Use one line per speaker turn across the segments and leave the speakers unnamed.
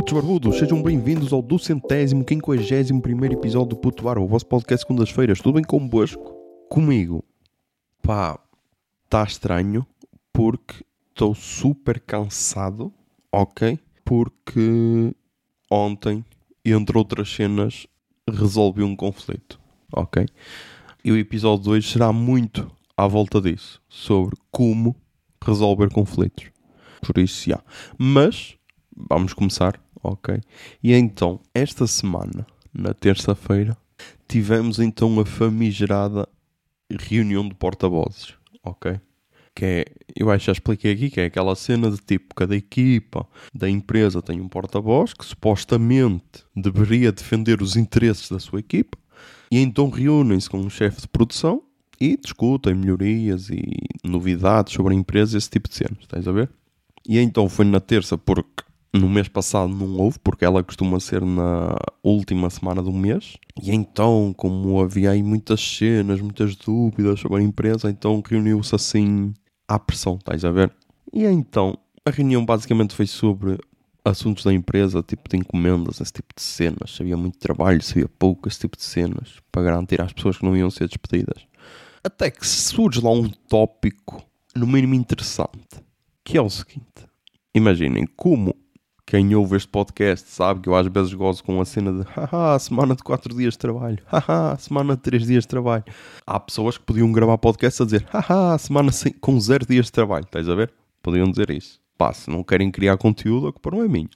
Putos barbudos, sejam bem-vindos ao duzentésimo, quinquagésimo primeiro episódio do Puto Bar, o vosso podcast segundas-feiras. Tudo bem convosco? Comigo? Pá, está estranho porque estou super cansado, ok? Porque ontem, entre outras cenas, resolvi um conflito, ok? E o episódio de hoje será muito à volta disso, sobre como resolver conflitos. Por isso, já. Mas vamos começar, ok? E então, esta semana, na terça-feira, tivemos então a famigerada reunião de porta-vozes, ok? Que é, eu acho que já expliquei aqui, que é aquela cena de tipo, cada equipa da empresa tem um porta-voz que supostamente deveria defender os interesses da sua equipa, e então reúnem-se com o chefe de produção e discutem melhorias e novidades sobre a empresa, esse tipo de cenas, estás a ver? E então foi na terça porque no mês passado não houve, porque ela costuma ser na última semana do mês. E então, como havia aí muitas cenas, muitas dúvidas sobre a empresa, então reuniu-se assim à pressão, estás a ver? E então, a reunião basicamente foi sobre assuntos da empresa, tipo de encomendas, esse tipo de cenas. Havia muito trabalho, havia pouco, esse tipo de cenas, para garantir às pessoas que não iam ser despedidas. Até que surge lá um tópico, no mínimo interessante, que é o seguinte. Imaginem como quem ouve este podcast sabe que eu às vezes gosto com a cena de haha, semana de 4 dias de trabalho, haha, semana de 3 dias de trabalho. Há pessoas que podiam gravar podcast a dizer haha, semana sem, com 0 dias de trabalho, estás a ver? Podiam dizer isso. Pá, se não querem criar conteúdo, a culpa não é minha.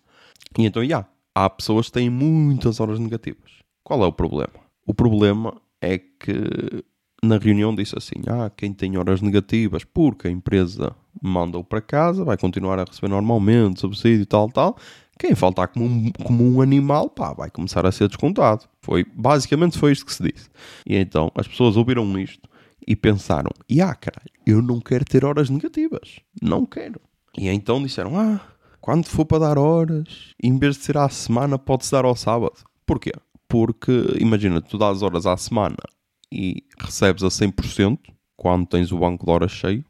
E então, já, yeah, há pessoas que têm muitas horas negativas. Qual é o problema? O problema é que na reunião disse assim: ah, quem tem horas negativas porque a empresa manda-o para casa vai continuar a receber normalmente subsídio e tal, tal. Quem faltar como um, como um animal, pá, vai começar a ser descontado. Foi, basicamente foi isto que se disse. E então as pessoas ouviram isto e pensaram: e ah, caralho, eu não quero ter horas negativas. Não quero. E então disseram: ah, quando for para dar horas, em vez de ser à semana, pode-se dar ao sábado. Porquê? Porque, imagina, tu dás horas à semana e recebes a 100% quando tens o banco de horas cheio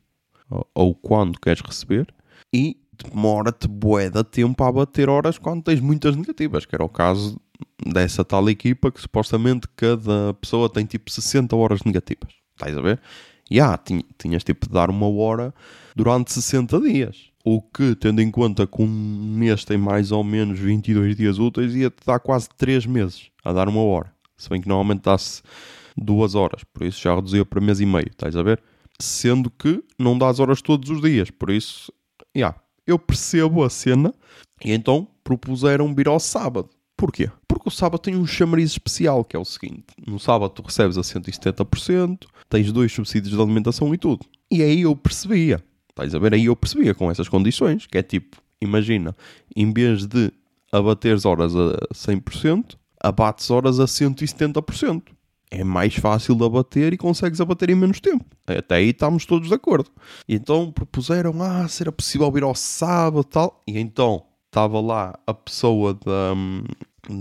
ou quando queres receber e demora-te bué de tempo a bater horas quando tens muitas negativas, que era o caso dessa tal equipa que supostamente cada pessoa tem tipo 60 horas negativas. Estás a ver? E ah, tinhas tipo de dar uma hora durante 60 dias. O que, tendo em conta que um mês tem mais ou menos 22 dias úteis, ia-te dar quase 3 meses a dar uma hora. Se bem que normalmente dá-se duas horas, por isso já reduziu para mês e meio, estás a ver? Sendo que não dá as horas todos os dias, por isso, yeah, eu percebo a cena e então propuseram vir ao sábado. Porquê? Porque o sábado tem um chamariz especial, que é o seguinte: no sábado tu recebes a 170%, tens dois subsídios de alimentação e tudo. E aí eu percebia, estás a ver? Aí eu percebia com essas condições, que é tipo, imagina, em vez de abateres horas a 100%, abates horas a 170% é mais fácil de abater e consegues abater em menos tempo. Até aí estamos todos de acordo. E então propuseram, ah, será possível vir ao sábado tal. E então estava lá a pessoa da,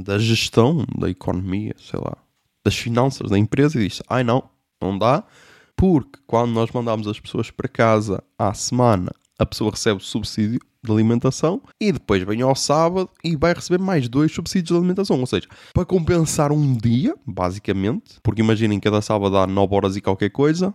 da gestão da economia, sei lá, das finanças da empresa e disse, ai não, não dá, porque quando nós mandamos as pessoas para casa à semana, a pessoa recebe o subsídio de alimentação e depois vem ao sábado e vai receber mais dois subsídios de alimentação. Ou seja, para compensar um dia, basicamente, porque imaginem cada sábado dá 9 horas e qualquer coisa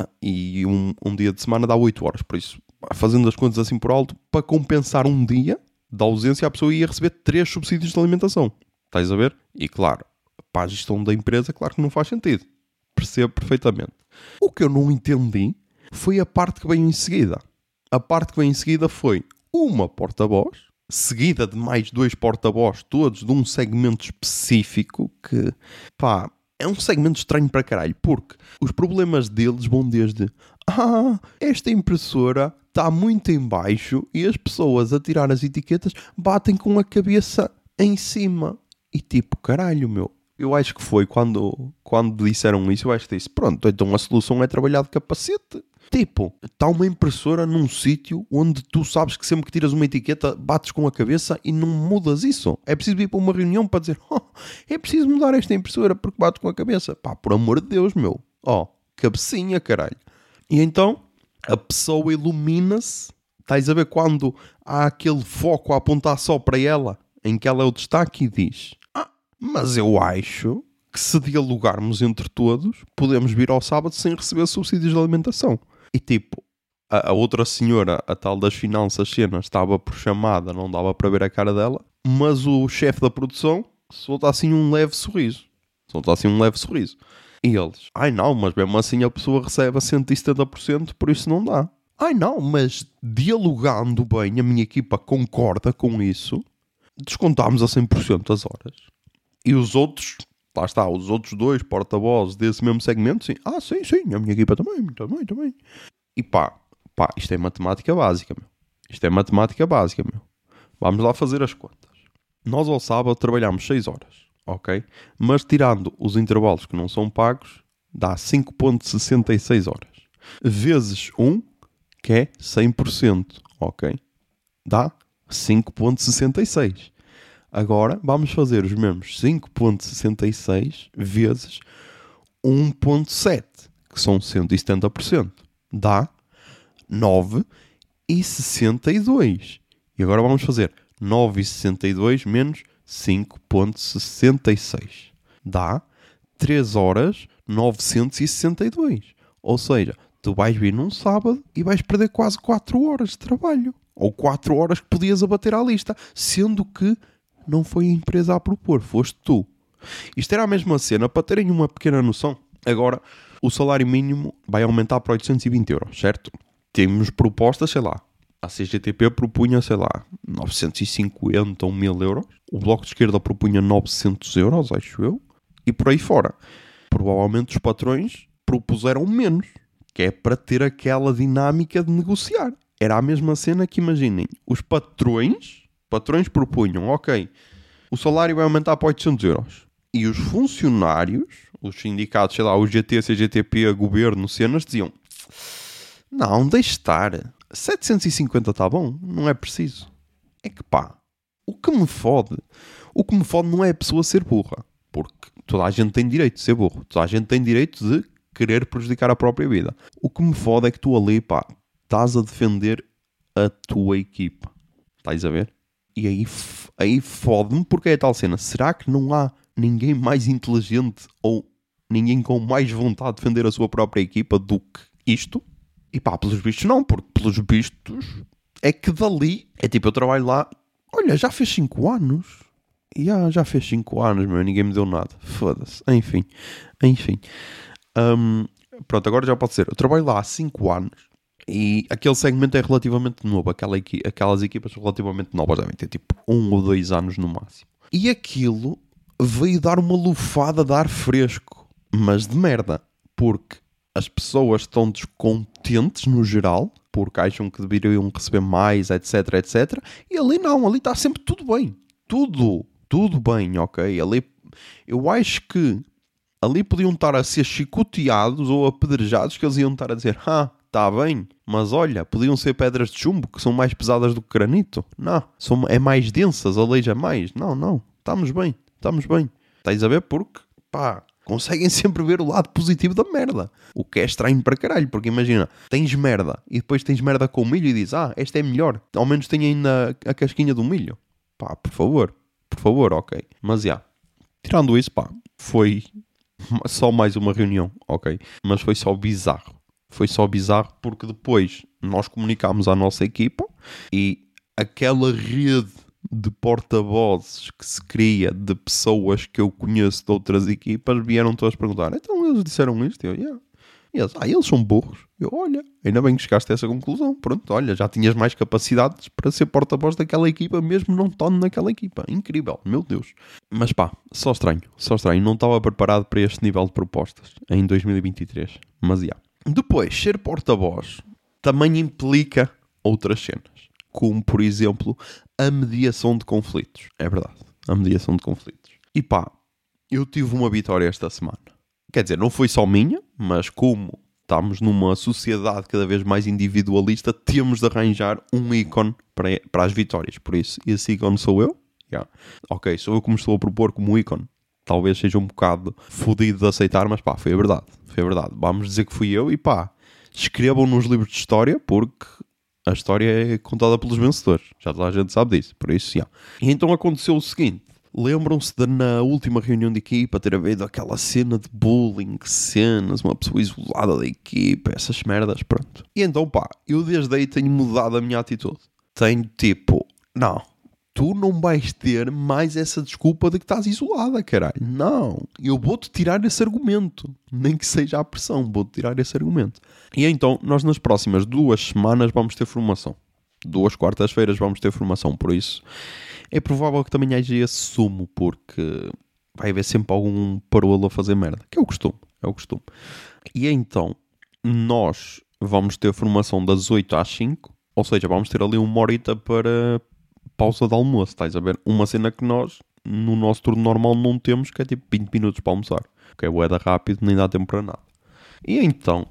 ah, e um, um dia de semana dá 8 horas. Por isso, fazendo as contas assim por alto, para compensar um dia da ausência, a pessoa ia receber 3 subsídios de alimentação. Estás a ver? E claro, para a gestão da empresa, claro que não faz sentido. Percebo perfeitamente. O que eu não entendi foi a parte que veio em seguida. A parte que veio em seguida foi uma porta-voz, seguida de mais dois porta-voz, todos de um segmento específico que, pá, é um segmento estranho para caralho, porque os problemas deles vão desde ah, esta impressora está muito em baixo e as pessoas a tirar as etiquetas batem com a cabeça em cima. E tipo, caralho, meu. Eu acho que foi quando, quando disseram isso, eu acho que disse, pronto, então a solução é trabalhar de capacete. Tipo, está uma impressora num sítio onde tu sabes que sempre que tiras uma etiqueta bates com a cabeça e não mudas isso. É preciso ir para uma reunião para dizer: oh, é preciso mudar esta impressora porque bates com a cabeça. Pá, por amor de Deus, meu. Ó, oh, cabecinha, caralho. E então a pessoa ilumina-se. Estás a ver quando há aquele foco a apontar só para ela, em que ela é o destaque e diz: Ah, mas eu acho que se dialogarmos entre todos, podemos vir ao sábado sem receber subsídios de alimentação. E tipo, a, a outra senhora, a tal das finanças cenas, estava por chamada, não dava para ver a cara dela, mas o chefe da produção solta assim um leve sorriso. Solta assim um leve sorriso. E eles, ai não, mas mesmo assim a pessoa recebe a 170%, por isso não dá. Ai não, mas dialogando bem, a minha equipa concorda com isso, descontámos a 100% as horas. E os outros, lá está, os outros dois porta-vozes desse mesmo segmento, sim, ah, sim, sim, a minha equipa também, também, também. E pá, pá, isto é matemática básica, meu. Isto é matemática básica, meu. Vamos lá fazer as contas. Nós ao sábado trabalhamos 6 horas, ok? Mas tirando os intervalos que não são pagos, dá 5.66 horas. Vezes 1, que é 100%, ok? Dá 5.66. Agora vamos fazer os mesmos 5.66 vezes 1.7, que são 170%. Dá 9,62. E agora vamos fazer 9,62 menos 5,66. Dá 3 horas 962. Ou seja, tu vais vir num sábado e vais perder quase 4 horas de trabalho. Ou 4 horas que podias abater à lista, sendo que não foi a empresa a propor, foste tu. Isto era a mesma cena, para terem uma pequena noção. Agora, o salário mínimo vai aumentar para 820 euros, certo? Temos propostas, sei lá. A CGTP propunha, sei lá, 950 ou 1000 euros. O Bloco de Esquerda propunha 900 euros, acho eu. E por aí fora. Provavelmente os patrões propuseram menos, que é para ter aquela dinâmica de negociar. Era a mesma cena que imaginem, os patrões, patrões propunham, ok, o salário vai aumentar para 800 euros. E os funcionários, os sindicatos, sei lá, o GT, CGTP, governo, cenas, diziam, não, deixe estar, 750 está bom, não é preciso. É que pá, o que me fode, o que me fode não é a pessoa ser burra, porque toda a gente tem direito de ser burro, toda a gente tem direito de querer prejudicar a própria vida. O que me fode é que tu ali, pá, estás a defender a tua equipa. Estás a ver? E aí, aí fode-me porque é a tal cena. Será que não há ninguém mais inteligente ou ninguém com mais vontade de defender a sua própria equipa do que isto? E pá, pelos vistos não, porque pelos vistos é que dali, é tipo, eu trabalho lá, olha, já fez 5 anos. Yeah, já fez 5 anos, meu, ninguém me deu nada. Foda-se. Enfim, enfim. Um, pronto, agora já pode ser. Eu trabalho lá há 5 anos e aquele segmento é relativamente novo. Aquela equi aquelas equipas são relativamente novas, devem ter tipo 1 um ou 2 anos no máximo. E aquilo veio dar uma lufada de ar fresco, mas de merda, porque as pessoas estão descontentes no geral, porque acham que deveriam receber mais, etc, etc. E ali não, ali está sempre tudo bem. Tudo, tudo bem, ok? Ali, eu acho que ali podiam estar a ser chicoteados ou apedrejados, que eles iam estar a dizer, ah, está bem, mas olha, podiam ser pedras de chumbo que são mais pesadas do que granito. Não, são, é mais densas, aleija mais. Não, não, estamos bem, estamos bem. Estás a ver? Porque, pá, conseguem sempre ver o lado positivo da merda. O que é estranho para caralho, porque imagina, tens merda e depois tens merda com milho e dizes, ah, esta é melhor, ao menos tem ainda a casquinha do milho. Pá, por favor, por favor, ok. Mas já, yeah. tirando isso, pá, foi só mais uma reunião, ok? Mas foi só bizarro. Foi só bizarro porque depois nós comunicámos à nossa equipa e aquela rede de porta-vozes que se cria de pessoas que eu conheço de outras equipas vieram todas perguntar: então eles disseram isto? Eu, yeah. E eles, ah, eles são burros. Eu, olha, ainda bem que chegaste a essa conclusão. Pronto, olha, já tinhas mais capacidades para ser porta-voz daquela equipa, mesmo não estando naquela equipa. Incrível, meu Deus. Mas pá, só estranho, só estranho. Não estava preparado para este nível de propostas em 2023. Mas já. Yeah. Depois, ser porta-voz também implica outras cenas como por exemplo a mediação de conflitos. É verdade, a mediação de conflitos. E pá, eu tive uma vitória esta semana. Quer dizer, não foi só minha, mas como estamos numa sociedade cada vez mais individualista, temos de arranjar um ícone para, as vitórias. Por isso, esse ícone sou eu. Yeah. Ok, sou eu que me estou a propor como ícone. Talvez seja um bocado fodido de aceitar, mas pá, foi a verdade. Foi verdade. Vamos dizer que fui eu e pá, escrevam nos livros de história porque A história é contada pelos vencedores. Já toda a gente sabe disso. Por isso, já. E então aconteceu o seguinte. Lembram-se de na última reunião de equipa ter havido aquela cena de bullying, cenas, uma pessoa isolada da equipa, essas merdas, pronto. E então, pá, eu desde aí tenho mudado a minha atitude. Tenho tipo, não, tu não vais ter mais essa desculpa de que estás isolada, caralho. Não, eu vou-te tirar esse argumento. Nem que seja a pressão, vou-te tirar esse argumento. E então, nós nas próximas duas semanas vamos ter formação. Duas quartas-feiras vamos ter formação, por isso é provável que também haja esse sumo, porque vai haver sempre algum parolo a fazer merda, que é o costume, é o costume. E então, nós vamos ter formação das 8 às 5, ou seja, vamos ter ali uma horita para pausa de almoço, estás a ver? Uma cena que nós, no nosso turno normal, não temos, que é tipo 20 minutos para almoçar, que é boeda rápido, nem dá tempo para nada. E então,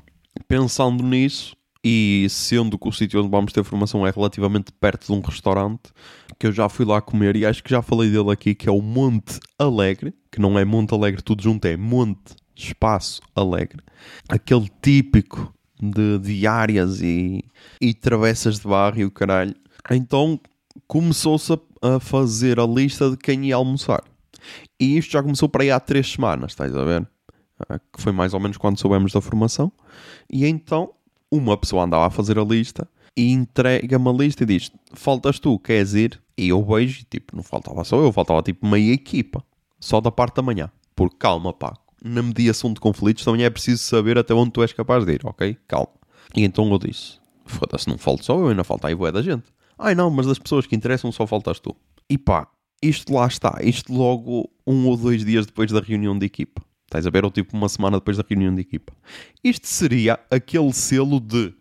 pensando nisso, e sendo que o sítio onde vamos ter formação é relativamente perto de um restaurante, que eu já fui lá comer e acho que já falei dele aqui, que é o Monte Alegre, que não é Monte Alegre tudo junto, é Monte Espaço Alegre. Aquele típico de diárias e, e travessas de barro e o caralho. Então começou-se a, a fazer a lista de quem ia almoçar. E isto já começou para aí há três semanas, estás a ver? Ah, que foi mais ou menos quando soubemos da formação. E então uma pessoa andava a fazer a lista e entrega-me a lista e diz: Faltas tu, queres ir? E eu vejo, tipo, não faltava só eu, faltava tipo meia equipa, só da parte da manhã. Porque calma, pá, na mediação de conflitos também é preciso saber até onde tu és capaz de ir, ok? Calma. E então eu disse: Foda-se, não falta só eu, ainda falta aí boé da gente. Ai não, mas das pessoas que interessam só faltas tu. E pá, isto lá está, isto logo um ou dois dias depois da reunião de equipa. Estás a ver? Ou tipo uma semana depois da reunião de equipa. Isto seria aquele selo de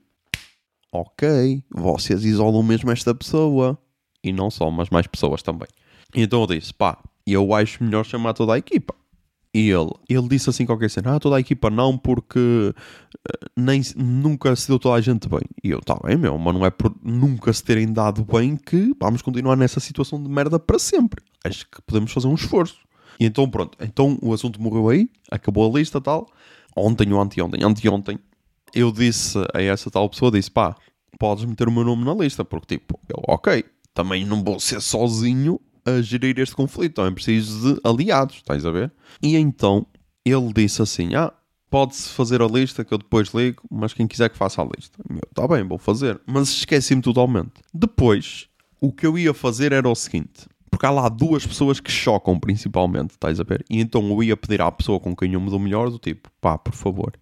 ok, vocês isolam mesmo esta pessoa. E não só, mas mais pessoas também. Então eu disse, pá, eu acho melhor chamar toda a equipa. E ele, ele disse assim qualquer cena, ah, toda a equipa não, porque uh, nem, nunca se deu toda a gente bem. E eu, tá bem, meu, mas não é por nunca se terem dado bem que vamos continuar nessa situação de merda para sempre. Acho que podemos fazer um esforço. E então pronto, então o assunto morreu aí, acabou a lista tal. Ontem ou anteontem, anteontem, eu disse a essa tal pessoa, disse pá, podes meter o meu nome na lista, porque tipo, eu, ok, também não vou ser sozinho a gerir este conflito, também preciso de aliados, estás a ver? E então ele disse assim, ah, pode-se fazer a lista que eu depois ligo, mas quem quiser que faça a lista. Meu, tá bem, vou fazer. Mas esqueci-me totalmente. Depois, o que eu ia fazer era o seguinte, porque há lá duas pessoas que chocam principalmente, estás a ver? E então eu ia pedir à pessoa com quem eu me dou melhor, do tipo, pá, por favor,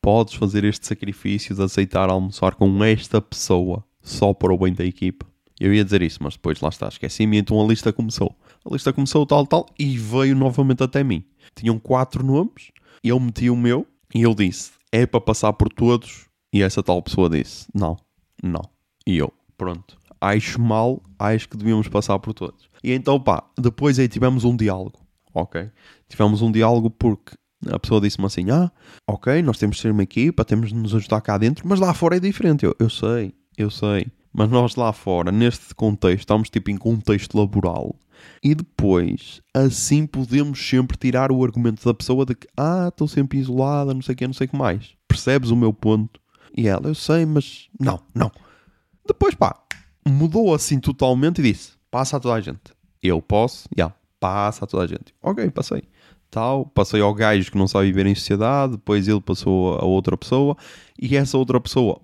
podes fazer este sacrifício de aceitar almoçar com esta pessoa só para o bem da equipa. Eu ia dizer isso, mas depois lá está, esqueci-me, então a lista começou. A lista começou tal, tal, e veio novamente até mim. Tinham quatro nomes, eu meti o meu, e eu disse, é para passar por todos, e essa tal pessoa disse, não, não. E eu, pronto, acho mal, acho que devíamos passar por todos. E então, pá, depois aí tivemos um diálogo, ok? Tivemos um diálogo porque a pessoa disse-me assim: Ah, ok, nós temos de ser uma equipa, temos de nos ajudar cá dentro, mas lá fora é diferente. Eu, eu sei, eu sei. Mas nós lá fora, neste contexto, estamos tipo em contexto laboral. E depois, assim podemos sempre tirar o argumento da pessoa de que, ah, estou sempre isolada, não sei o que, não sei o que mais. Percebes o meu ponto? E ela, eu sei, mas não, não. Depois, pá, mudou assim totalmente e disse: passa a toda a gente. Eu posso, já, yeah, passa a toda a gente. Ok, passei. Tal, passei ao gajo que não sabe viver em sociedade, depois ele passou a outra pessoa e essa outra pessoa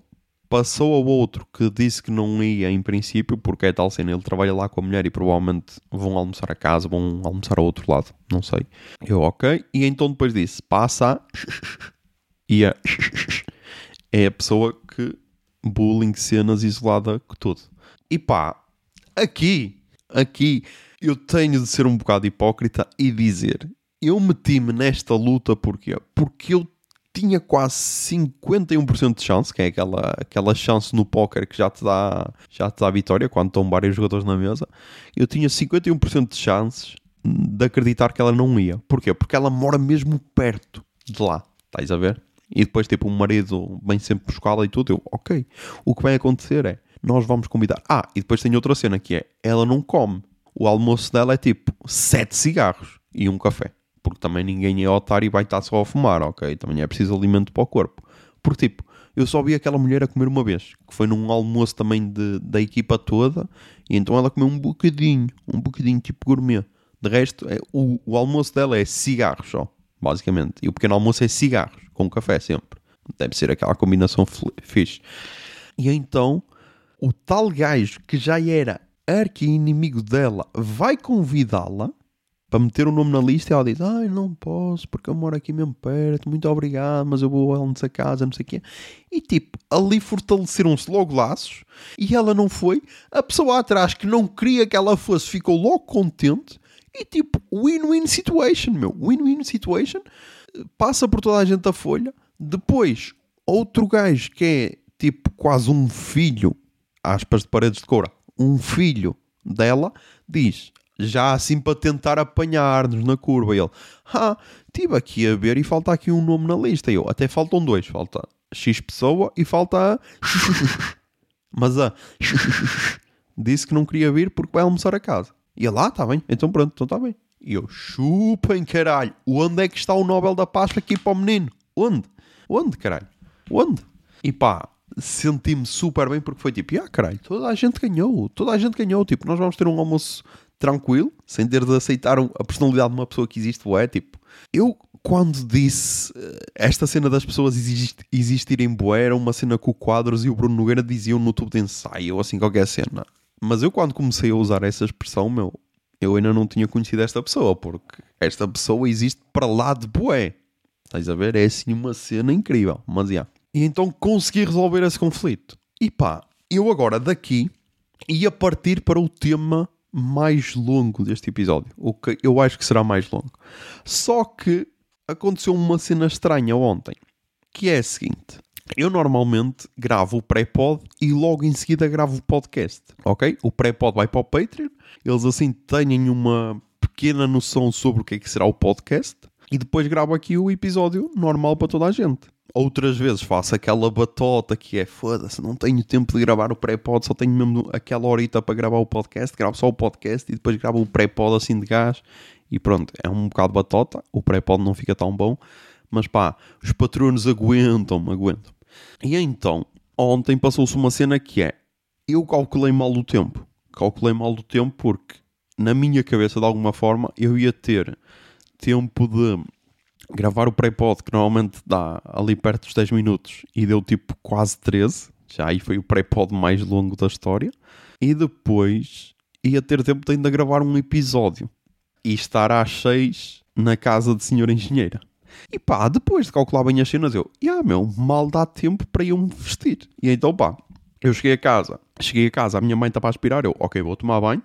passou ao outro que disse que não ia em princípio, porque é tal cena, ele trabalha lá com a mulher e provavelmente vão almoçar a casa, vão almoçar ao outro lado, não sei. Eu, ok. E então depois disse, passa. E a... É a pessoa que bullying, cenas isolada, que tudo. E pá, aqui, aqui, eu tenho de ser um bocado hipócrita e dizer: eu meti-me nesta luta porquê? Porque eu tinha quase 51% de chance, que é aquela, aquela chance no póquer que já te, dá, já te dá vitória quando estão vários jogadores na mesa. Eu tinha 51% de chances de acreditar que ela não ia. Porquê? Porque ela mora mesmo perto de lá. Estás a ver? E depois, tipo, o marido vem sempre buscá-la e tudo. Eu, ok. O que vai acontecer é nós vamos convidar. Ah, e depois tem outra cena que é, ela não come. O almoço dela é tipo sete cigarros e um café. Porque também ninguém é otário e vai estar só a fumar, ok? Também é preciso alimento para o corpo. Porque tipo, eu só vi aquela mulher a comer uma vez, que foi num almoço também de, da equipa toda, e então ela comeu um bocadinho, um bocadinho tipo gourmet. De resto, é, o, o almoço dela é cigarros só, basicamente. E o pequeno almoço é cigarros, com café sempre. Deve ser aquela combinação fixe. E então, o tal gajo que já era arqui-inimigo dela vai convidá-la para meter o nome na lista ela diz: Ai, não posso porque eu moro aqui mesmo perto, muito obrigado, mas eu vou a nessa casa, não sei o quê. E tipo, ali fortaleceram-se logo laços e ela não foi. A pessoa atrás que não queria que ela fosse ficou logo contente e tipo, win-win situation, meu. Win-win situation. Passa por toda a gente a folha. Depois, outro gajo que é tipo quase um filho, aspas de paredes de coura, um filho dela, diz: já assim para tentar apanhar-nos na curva. E ele, ah, estive aqui a ver e falta aqui um nome na lista. E eu, até faltam dois. Falta X pessoa e falta a... Mas a disse que não queria vir porque vai almoçar a casa. E ele, ah, está bem, então pronto, então está bem. E eu, chupem caralho, onde é que está o Nobel da Paz aqui para o menino? Onde? Onde, caralho? Onde? E pá, senti-me super bem porque foi tipo, ah, caralho, toda a gente ganhou, toda a gente ganhou. Tipo, nós vamos ter um almoço tranquilo, sem ter de aceitar a personalidade de uma pessoa que existe, é tipo, eu quando disse eh, esta cena das pessoas exist, existirem boé, era uma cena com Quadros e o Bruno Nogueira diziam no tubo de ensaio, ou assim qualquer cena. Mas eu quando comecei a usar essa expressão, meu, eu ainda não tinha conhecido esta pessoa, porque esta pessoa existe para lá de boé. Estás a ver? É assim uma cena incrível, mas já. E então consegui resolver esse conflito. E pá, eu agora daqui ia partir para o tema mais longo deste episódio. O que eu acho que será mais longo. Só que aconteceu uma cena estranha ontem, que é a seguinte. Eu normalmente gravo o pré-pod e logo em seguida gravo o podcast, ok? O pré-pod vai para o Patreon, eles assim têm uma pequena noção sobre o que é que será o podcast e depois gravo aqui o episódio normal para toda a gente. Outras vezes faço aquela batota que é foda-se, não tenho tempo de gravar o pré-pod, só tenho mesmo aquela horita para gravar o podcast, gravo só o podcast e depois gravo o pré-pod assim de gás e pronto, é um bocado batota, o pré-pod não fica tão bom, mas pá, os patronos aguentam-me, aguentam. E então, ontem passou-se uma cena que é, eu calculei mal o tempo, calculei mal o tempo porque na minha cabeça de alguma forma eu ia ter tempo de gravar o pré-pod, que normalmente dá ali perto dos 10 minutos, e deu tipo quase 13. Já aí foi o pré-pod mais longo da história. E depois ia ter tempo de ainda gravar um episódio e estar às 6 na casa de senhora engenheira. E pá, depois de calcular bem as cenas, eu, ah, meu, mal dá tempo para eu me vestir. E então, pá, eu cheguei a casa, cheguei a casa, a minha mãe está para aspirar, eu, ok, vou tomar banho,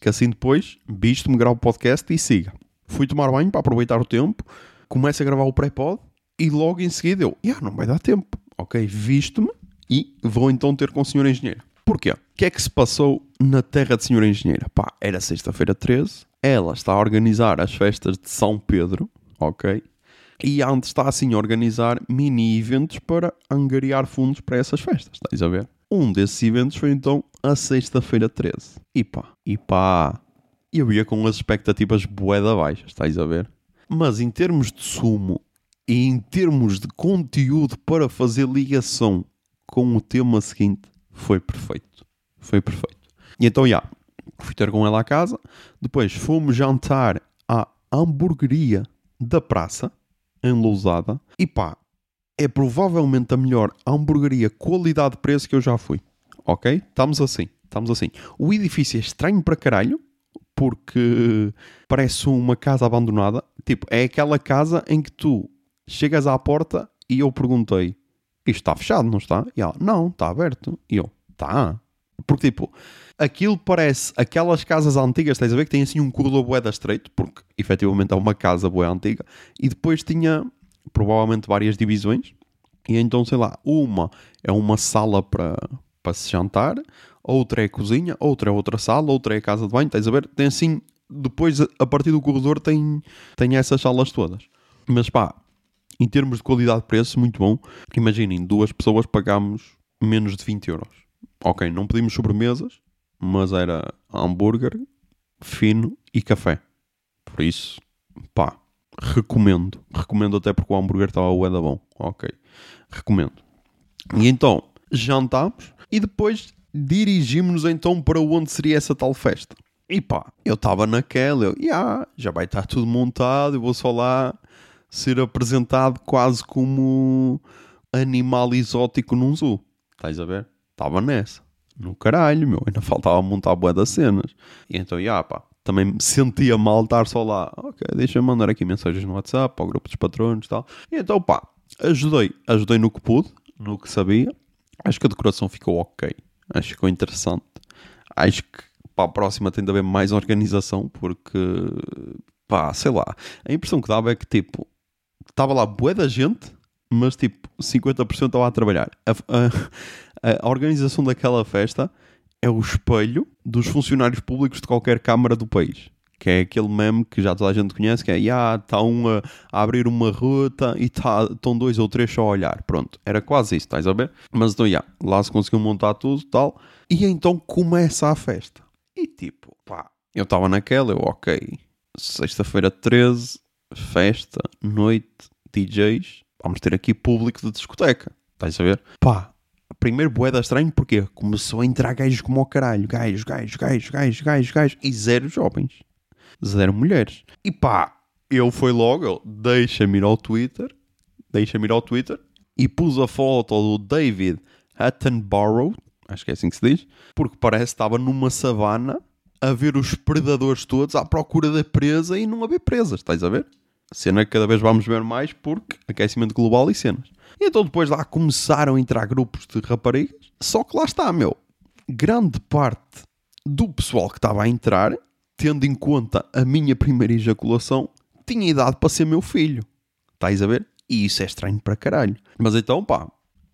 que assim depois, visto-me gravo o podcast e siga. Fui tomar banho para aproveitar o tempo, começo a gravar o pré-pod e logo em seguida eu, yeah, não vai dar tempo. Ok, visto-me e vou então ter com o senhor engenheiro. Porquê? O que é que se passou na terra de senhora engenheira? Pá, era sexta-feira 13, ela está a organizar as festas de São Pedro, ok? E antes está assim a organizar mini-eventos para angariar fundos para essas festas, estás a ver? Um desses eventos foi então a sexta-feira 13. E pá, e pá, eu ia com as expectativas boeda baixas, estás a ver? Mas em termos de sumo e em termos de conteúdo para fazer ligação com o tema seguinte, foi perfeito. Foi perfeito. E então, já, fui ter com ela à casa. Depois fomos jantar à hamburgueria da praça, em Lousada. E pá, é provavelmente a melhor hamburgueria qualidade-preço que eu já fui. Ok? Estamos assim. Estamos assim. O edifício é estranho para caralho porque parece uma casa abandonada. Tipo, é aquela casa em que tu chegas à porta e eu perguntei: isto está fechado, não está? E ela: não, está aberto. E eu: tá. Porque, tipo, aquilo parece aquelas casas antigas, estás a ver, que tem assim um corredor boeda estreito, porque efetivamente é uma casa boa antiga, e depois tinha provavelmente várias divisões. E então, sei lá, uma é uma sala para, para se jantar, outra é cozinha, outra é outra sala, outra é casa de banho, estás a ver? Tem assim, depois a partir do corredor tem, tem essas salas todas. Mas pá, em termos de qualidade de preço, muito bom. Imaginem, duas pessoas pagámos menos de 20 euros. Ok, não pedimos sobremesas, mas era hambúrguer, fino e café. Por isso, pá, recomendo. Recomendo até porque o hambúrguer estava bué da bom. Ok, recomendo. E então, jantámos e depois dirigimos-nos então para onde seria essa tal festa. E pá, eu estava naquela, eu, yeah, já vai estar tudo montado, eu vou só lá ser apresentado quase como animal exótico num zoo. Estás a ver? Estava nessa. No caralho, meu. Ainda faltava montar boa das cenas. E então, já, pá, também me sentia mal estar só lá. Ok, deixa-me mandar aqui mensagens no WhatsApp, para o grupo dos patronos e tal. E então, pá, ajudei. Ajudei no que pude, no que sabia. Acho que a decoração ficou ok. Acho que ficou interessante. Acho que para a próxima tem de haver mais organização, porque, pá, sei lá. A impressão que dava é que, tipo, estava lá bué da gente, mas, tipo, 50% estava a trabalhar. A, a, a organização daquela festa é o espelho dos funcionários públicos de qualquer Câmara do país que é aquele meme que já toda a gente conhece, que é, yeah, está um a, abrir uma ruta e tá, estão dois ou três só a olhar. Pronto, era quase isso, estás a ver? Mas então, yeah, lá se conseguiu montar tudo tal. E então começa a festa. E tipo, pá, eu estava naquela, eu, ok, sexta-feira 13, festa, noite, DJs, vamos ter aqui público de discoteca. Estás a ver? Pá, primeiro boeda estranho porque começou a entrar gajos como ao caralho. Gajos, gajos, gajos, gajos, gajos, gajos. E zero jovens. Zero mulheres. E pá, eu fui logo, deixa-me ir ao Twitter. Deixa-me ir ao Twitter. E pus a foto do David Attenborough. Acho que é assim que se diz. Porque parece que estava numa savana a ver os predadores todos à procura da presa e não haver presas. Estás a ver? Cena que cada vez vamos ver mais porque aquecimento global e cenas. E então depois lá começaram a entrar grupos de raparigas. Só que lá está, meu. Grande parte do pessoal que estava a entrar, tendo em conta a minha primeira ejaculação, tinha idade para ser meu filho. Estás a ver? E isso é estranho para caralho. Mas então, pá,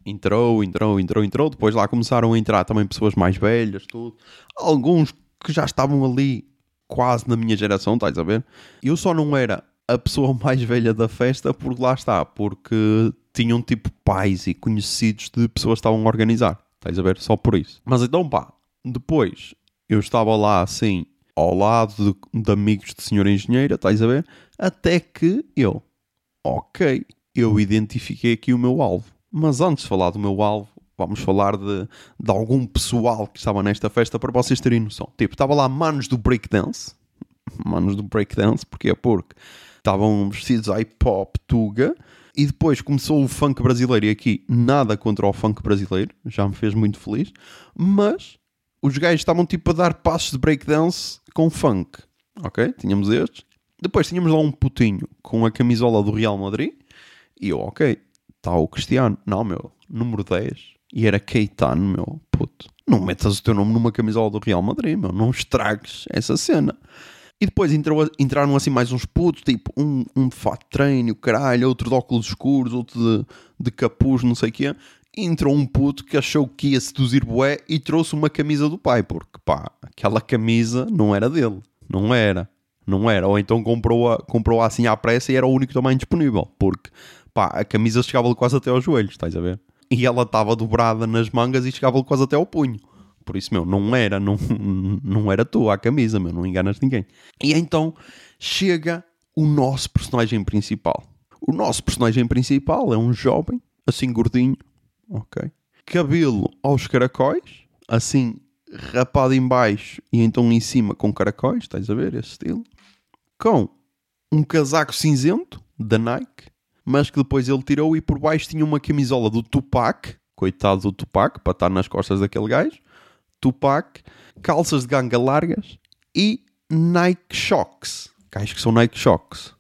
entrou, entrou, entrou, entrou. Depois lá começaram a entrar também pessoas mais velhas, tudo. Alguns que já estavam ali quase na minha geração, estás a ver? Eu só não era a pessoa mais velha da festa, porque lá está, porque tinham tipo pais e conhecidos de pessoas que estavam a organizar. Estás a ver? Só por isso. Mas então pá, depois eu estava lá assim, ao lado de, de amigos de senhora engenheira, estás a ver? Até que eu, ok, eu identifiquei aqui o meu alvo. Mas antes de falar do meu alvo, vamos falar de, de algum pessoal que estava nesta festa para vocês terem noção. Tipo, estava lá manos do breakdance. Manos do breakdance, porque Porque estavam vestidos a hip hop, tuga, e depois começou o funk brasileiro, e aqui nada contra o funk brasileiro, já me fez muito feliz, mas os gajos estavam tipo a dar passos de breakdance com funk, ok? Tínhamos estes. Depois tínhamos lá um putinho com a camisola do Real Madrid, e eu, ok, está o Cristiano, não, meu, número 10, e era Keitano, meu, puto. Não metas o teu nome numa camisola do Real Madrid, meu, não estragues essa cena. E depois entrou, entraram assim mais uns putos, tipo um, um de fato treino, caralho, outro de óculos escuros, outro de, de capuz, não sei o quê. Entrou um puto que achou que ia seduzir bué e trouxe uma camisa do pai, porque pá, aquela camisa não era dele, não era, não era. Ou então comprou-a comprou assim à pressa e era o único tamanho disponível, porque pá, a camisa chegava-lhe quase até aos joelhos, estás a ver? E ela estava dobrada nas mangas e chegava-lhe quase até ao punho. Por isso, meu, não era, não, não era tu a camisa, meu, não enganas ninguém. E então chega o nosso personagem principal. O nosso personagem principal é um jovem, assim gordinho, ok? Cabelo aos caracóis, assim rapado em baixo e então em cima com caracóis, estás a ver esse estilo? Com um casaco cinzento da Nike, mas que depois ele tirou e por baixo tinha uma camisola do Tupac, coitado do Tupac, para estar nas costas daquele gajo, Tupac, calças de ganga largas e Nike Shocks. Acho que são Nike Shocks.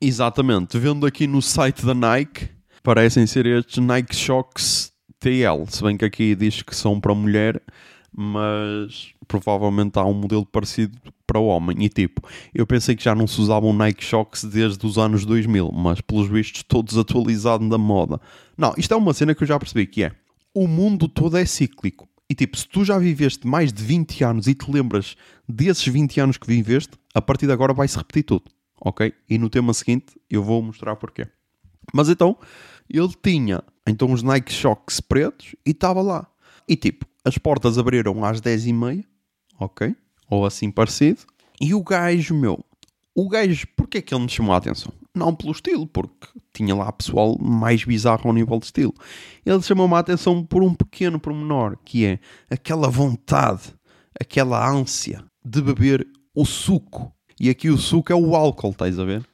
Exatamente. Vendo aqui no site da Nike, parecem ser estes Nike Shocks TL. Se bem que aqui diz que são para mulher, mas provavelmente há um modelo parecido para o homem. E tipo, eu pensei que já não se usavam Nike Shocks desde os anos 2000, mas pelos vistos todos atualizados da moda. Não, isto é uma cena que eu já percebi que é. O mundo todo é cíclico. E tipo, se tu já viveste mais de 20 anos e te lembras desses 20 anos que viveste, a partir de agora vai-se repetir tudo, ok? E no tema seguinte eu vou mostrar porquê. Mas então, ele tinha então os Nike Shocks pretos e estava lá. E tipo, as portas abriram às 10h30, ok? Ou assim parecido. E o gajo, meu, o gajo, porquê é que ele me chamou a atenção? não pelo estilo, porque tinha lá pessoal mais bizarro ao nível de estilo. Ele chamou-me a atenção por um pequeno pormenor, que é aquela vontade, aquela ânsia de beber o suco. E aqui o suco é o álcool, estás a ver?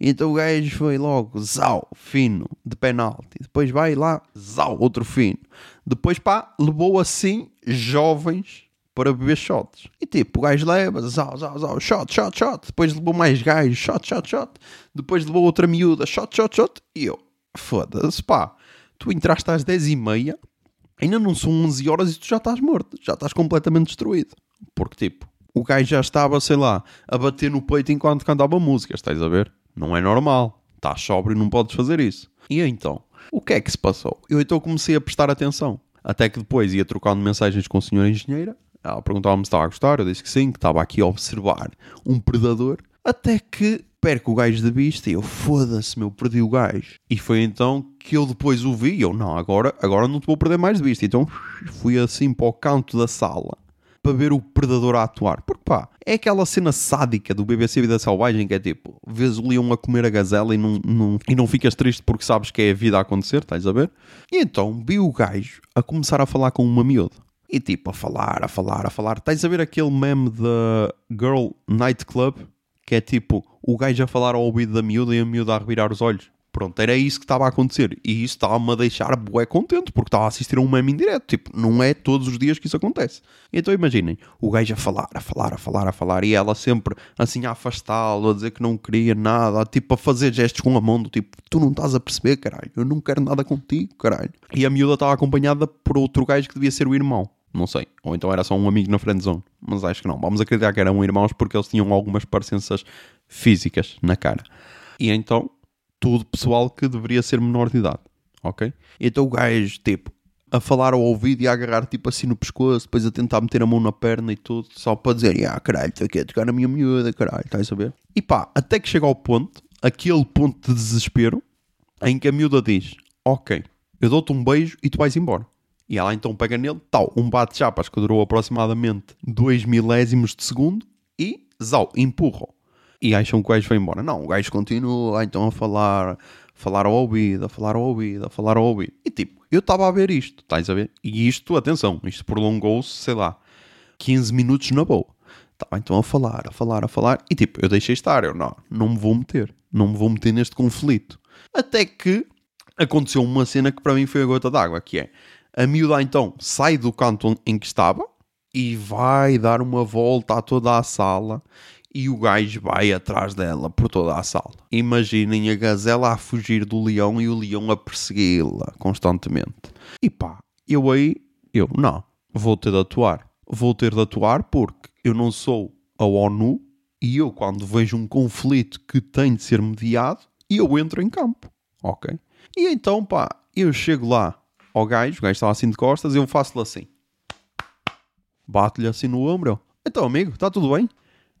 Então o gajo foi logo, zau, fino, de penalti. Depois vai lá, zau, outro fino. Depois, pá, levou assim jovens para beber shots. E tipo, o gajo leva, zau, zau, zau, shot, shot, shot. Depois levou mais gajos, shot, shot, shot. Depois levou outra miúda, shot, shot, shot. E eu, foda-se, pá. Tu entraste às 10 e meia, ainda não são 11 horas e tu já estás morto. Já estás completamente destruído. Porque tipo, o gajo já estava, sei lá, a bater no peito enquanto cantava música, estás a ver? Não é normal. Estás sóbrio e não podes fazer isso. E então, o que é que se passou? Eu então comecei a prestar atenção. Até que depois ia trocando mensagens com a senhora engenheira. Ela perguntava-me se estava a gostar. Eu disse que sim, que estava aqui a observar um predador. Até que perco o gajo de vista e eu foda-se, meu, perdi o gajo. E foi então que eu depois o vi e eu, não, agora, agora não te vou perder mais de vista. Então fui assim para o canto da sala para ver o predador a atuar. Porque pá, é aquela cena sádica do BBC Vida Selvagem que é tipo, vês o leão a comer a gazela e não, não, e não ficas triste porque sabes que é a vida a acontecer, estás a ver? E então vi o gajo a começar a falar com uma miúda. E tipo, a falar, a falar, a falar. Estás a ver aquele meme da Girl Nightclub? Que é tipo, o gajo a falar ao ouvido da miúda e a miúda a revirar os olhos. Pronto, era isso que estava a acontecer. E isso estava-me a deixar bué contente, porque estava a assistir a um meme indireto. Tipo, não é todos os dias que isso acontece. Então imaginem, o gajo a falar, a falar, a falar, a falar, e ela sempre assim a afastá-lo, a dizer que não queria nada, tipo a fazer gestos com a mão, do tipo, tu não estás a perceber, caralho, eu não quero nada contigo, caralho. E a miúda estava acompanhada por outro gajo que devia ser o irmão. Não sei. Ou então era só um amigo na friendzone. Mas acho que não. Vamos acreditar que eram irmãos porque eles tinham algumas parecenças físicas na cara. E então tudo pessoal que deveria ser menor de idade, ok? Então o gajo, tipo, a falar ao ouvido e a agarrar, tipo, assim no pescoço, depois a tentar meter a mão na perna e tudo, só para dizer, ah, caralho, estou aqui a tocar na minha miúda, caralho, estás a saber? E pá, até que chega ao ponto, aquele ponto de desespero, em que a miúda diz, ok, eu dou-te um beijo e tu vais embora. E ela então pega nele, tal, um bate-chapas que durou aproximadamente 2 milésimos de segundo e, zau, empurra-o e acham que o gajo foi embora. Não, o gajo continua então a falar, falar ao ouvido, a falar ao ouvido, a falar ao ouvido. E tipo, eu estava a ver isto, estás a ver? E isto, atenção, isto prolongou-se, sei lá, 15 minutos na boa. Estava então a falar, a falar, a falar. E tipo, eu deixei estar, eu não, não me vou meter, não me vou meter neste conflito. Até que aconteceu uma cena que para mim foi a gota d'água, que é a miúda então sai do canto em que estava e vai dar uma volta a toda a sala e o gajo vai atrás dela por toda a sala. Imaginem a gazela a fugir do leão e o leão a persegui-la constantemente. E pá, eu aí, eu não, vou ter de atuar. Vou ter de atuar porque eu não sou a ONU e eu, quando vejo um conflito que tem de ser mediado, eu entro em campo, ok? E então, pá, eu chego lá ao gajo, o gajo está assim de costas, eu faço-lhe assim. Bato-lhe assim no ombro. Então, amigo, está tudo bem?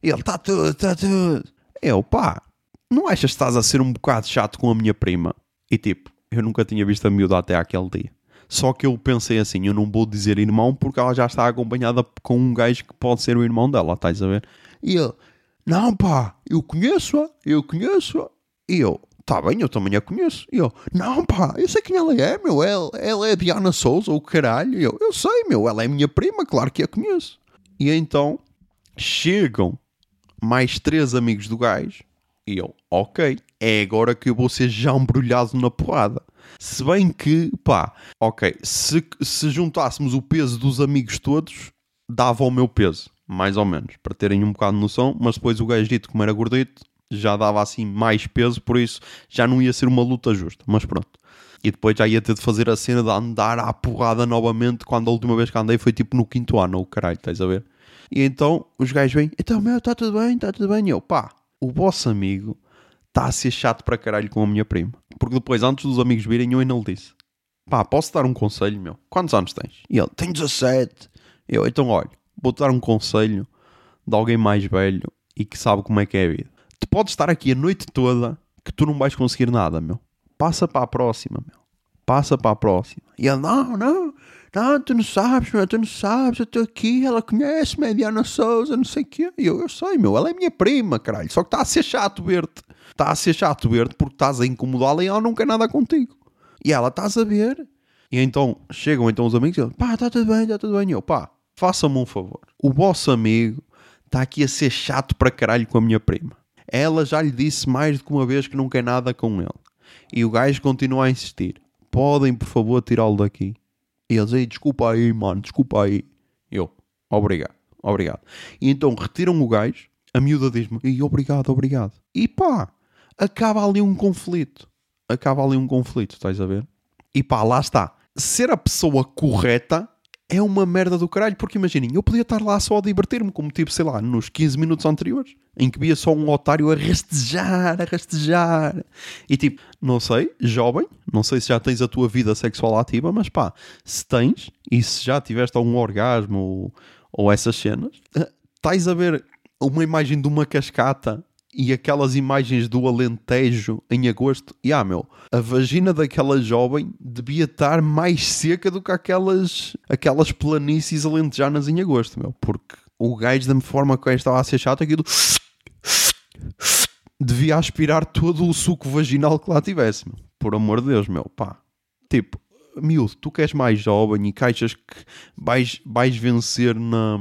Ele, está tudo, está tudo. Eu, pá, não achas que estás a ser um bocado chato com a minha prima? E tipo, eu nunca tinha visto a miúda até aquele dia. Só que eu pensei assim, eu não vou dizer irmão porque ela já está acompanhada com um gajo que pode ser o irmão dela, estás a ver? E ele, não pá, eu conheço-a, eu conheço-a. E eu, tá bem, eu também a conheço. E eu, não pá, eu sei quem ela é, meu, ela, ela é Diana Souza, ou caralho. E eu, eu sei, meu, ela é minha prima, claro que a conheço. E então, chegam mais três amigos do gajo. E eu, ok, é agora que eu vou ser já embrulhado na porrada. Se bem que, pá, ok, se, se juntássemos o peso dos amigos todos, dava o meu peso, mais ou menos, para terem um bocado de noção, mas depois o gajo dito, como era gordito, já dava assim mais peso, por isso já não ia ser uma luta justa, mas pronto. E depois já ia ter de fazer a cena de andar à porrada novamente, quando a última vez que andei foi tipo no quinto ano, o caralho, estás a ver? E então os gajos vêm, então meu, está tudo bem, está tudo bem. E eu, pá, o vosso amigo está a ser chato para caralho com a minha prima. Porque depois, antes dos amigos virem, eu ainda lhe disse, pá, posso dar um conselho, meu? Quantos anos tens? E ele, tenho 17. Eu, então olha, vou-te dar um conselho de alguém mais velho e que sabe como é que é a vida. Tu podes estar aqui a noite toda que tu não vais conseguir nada, meu. Passa para a próxima, meu. Passa para a próxima. E ele, não, não, não, tu não sabes, meu, tu não sabes, eu estou aqui, ela conhece-me, é Diana Souza, não sei o quê. Eu, eu sei, meu, ela é minha prima, caralho, só que está a ser chato ver-te. está a ser chato ver-te porque estás a incomodá-la e ela não quer nada contigo. E ela, estás a ver? E então chegam então os amigos e dizem, pá, está tudo bem, está tudo bem. E eu, pá, faça-me um favor. O vosso amigo está aqui a ser chato para caralho com a minha prima. Ela já lhe disse mais do que uma vez que não quer nada com ele. E o gajo continua a insistir. Podem, por favor, tirá-lo daqui? E eles, aí, desculpa aí, mano, desculpa aí. Eu, obrigado, obrigado. E então retiram o gajo, a miúda diz-me, e obrigado, obrigado. E pá, acaba ali um conflito. Acaba ali um conflito, estás a ver? E pá, lá está. Ser a pessoa correta é uma merda do caralho, porque imaginem, eu podia estar lá só a divertir-me, como tipo, sei lá, nos 15 minutos anteriores, em que via só um otário a rastejar, a rastejar. E tipo, não sei, jovem, não sei se já tens a tua vida sexual ativa, mas pá, se tens, e se já tiveste algum orgasmo ou, ou essas cenas, eh, estás a ver uma imagem de uma cascata e aquelas imagens do Alentejo em agosto, e ah, meu, a vagina daquela jovem devia estar mais seca do que aquelas, aquelas planícies alentejanas em agosto, meu, porque o gajo, da forma que estava a ser chato, aquilo devia aspirar todo o suco vaginal que lá tivesse, meu. por amor de Deus, meu, pá. Tipo, miúdo, tu que és mais jovem e que achas que vais, vais vencer na,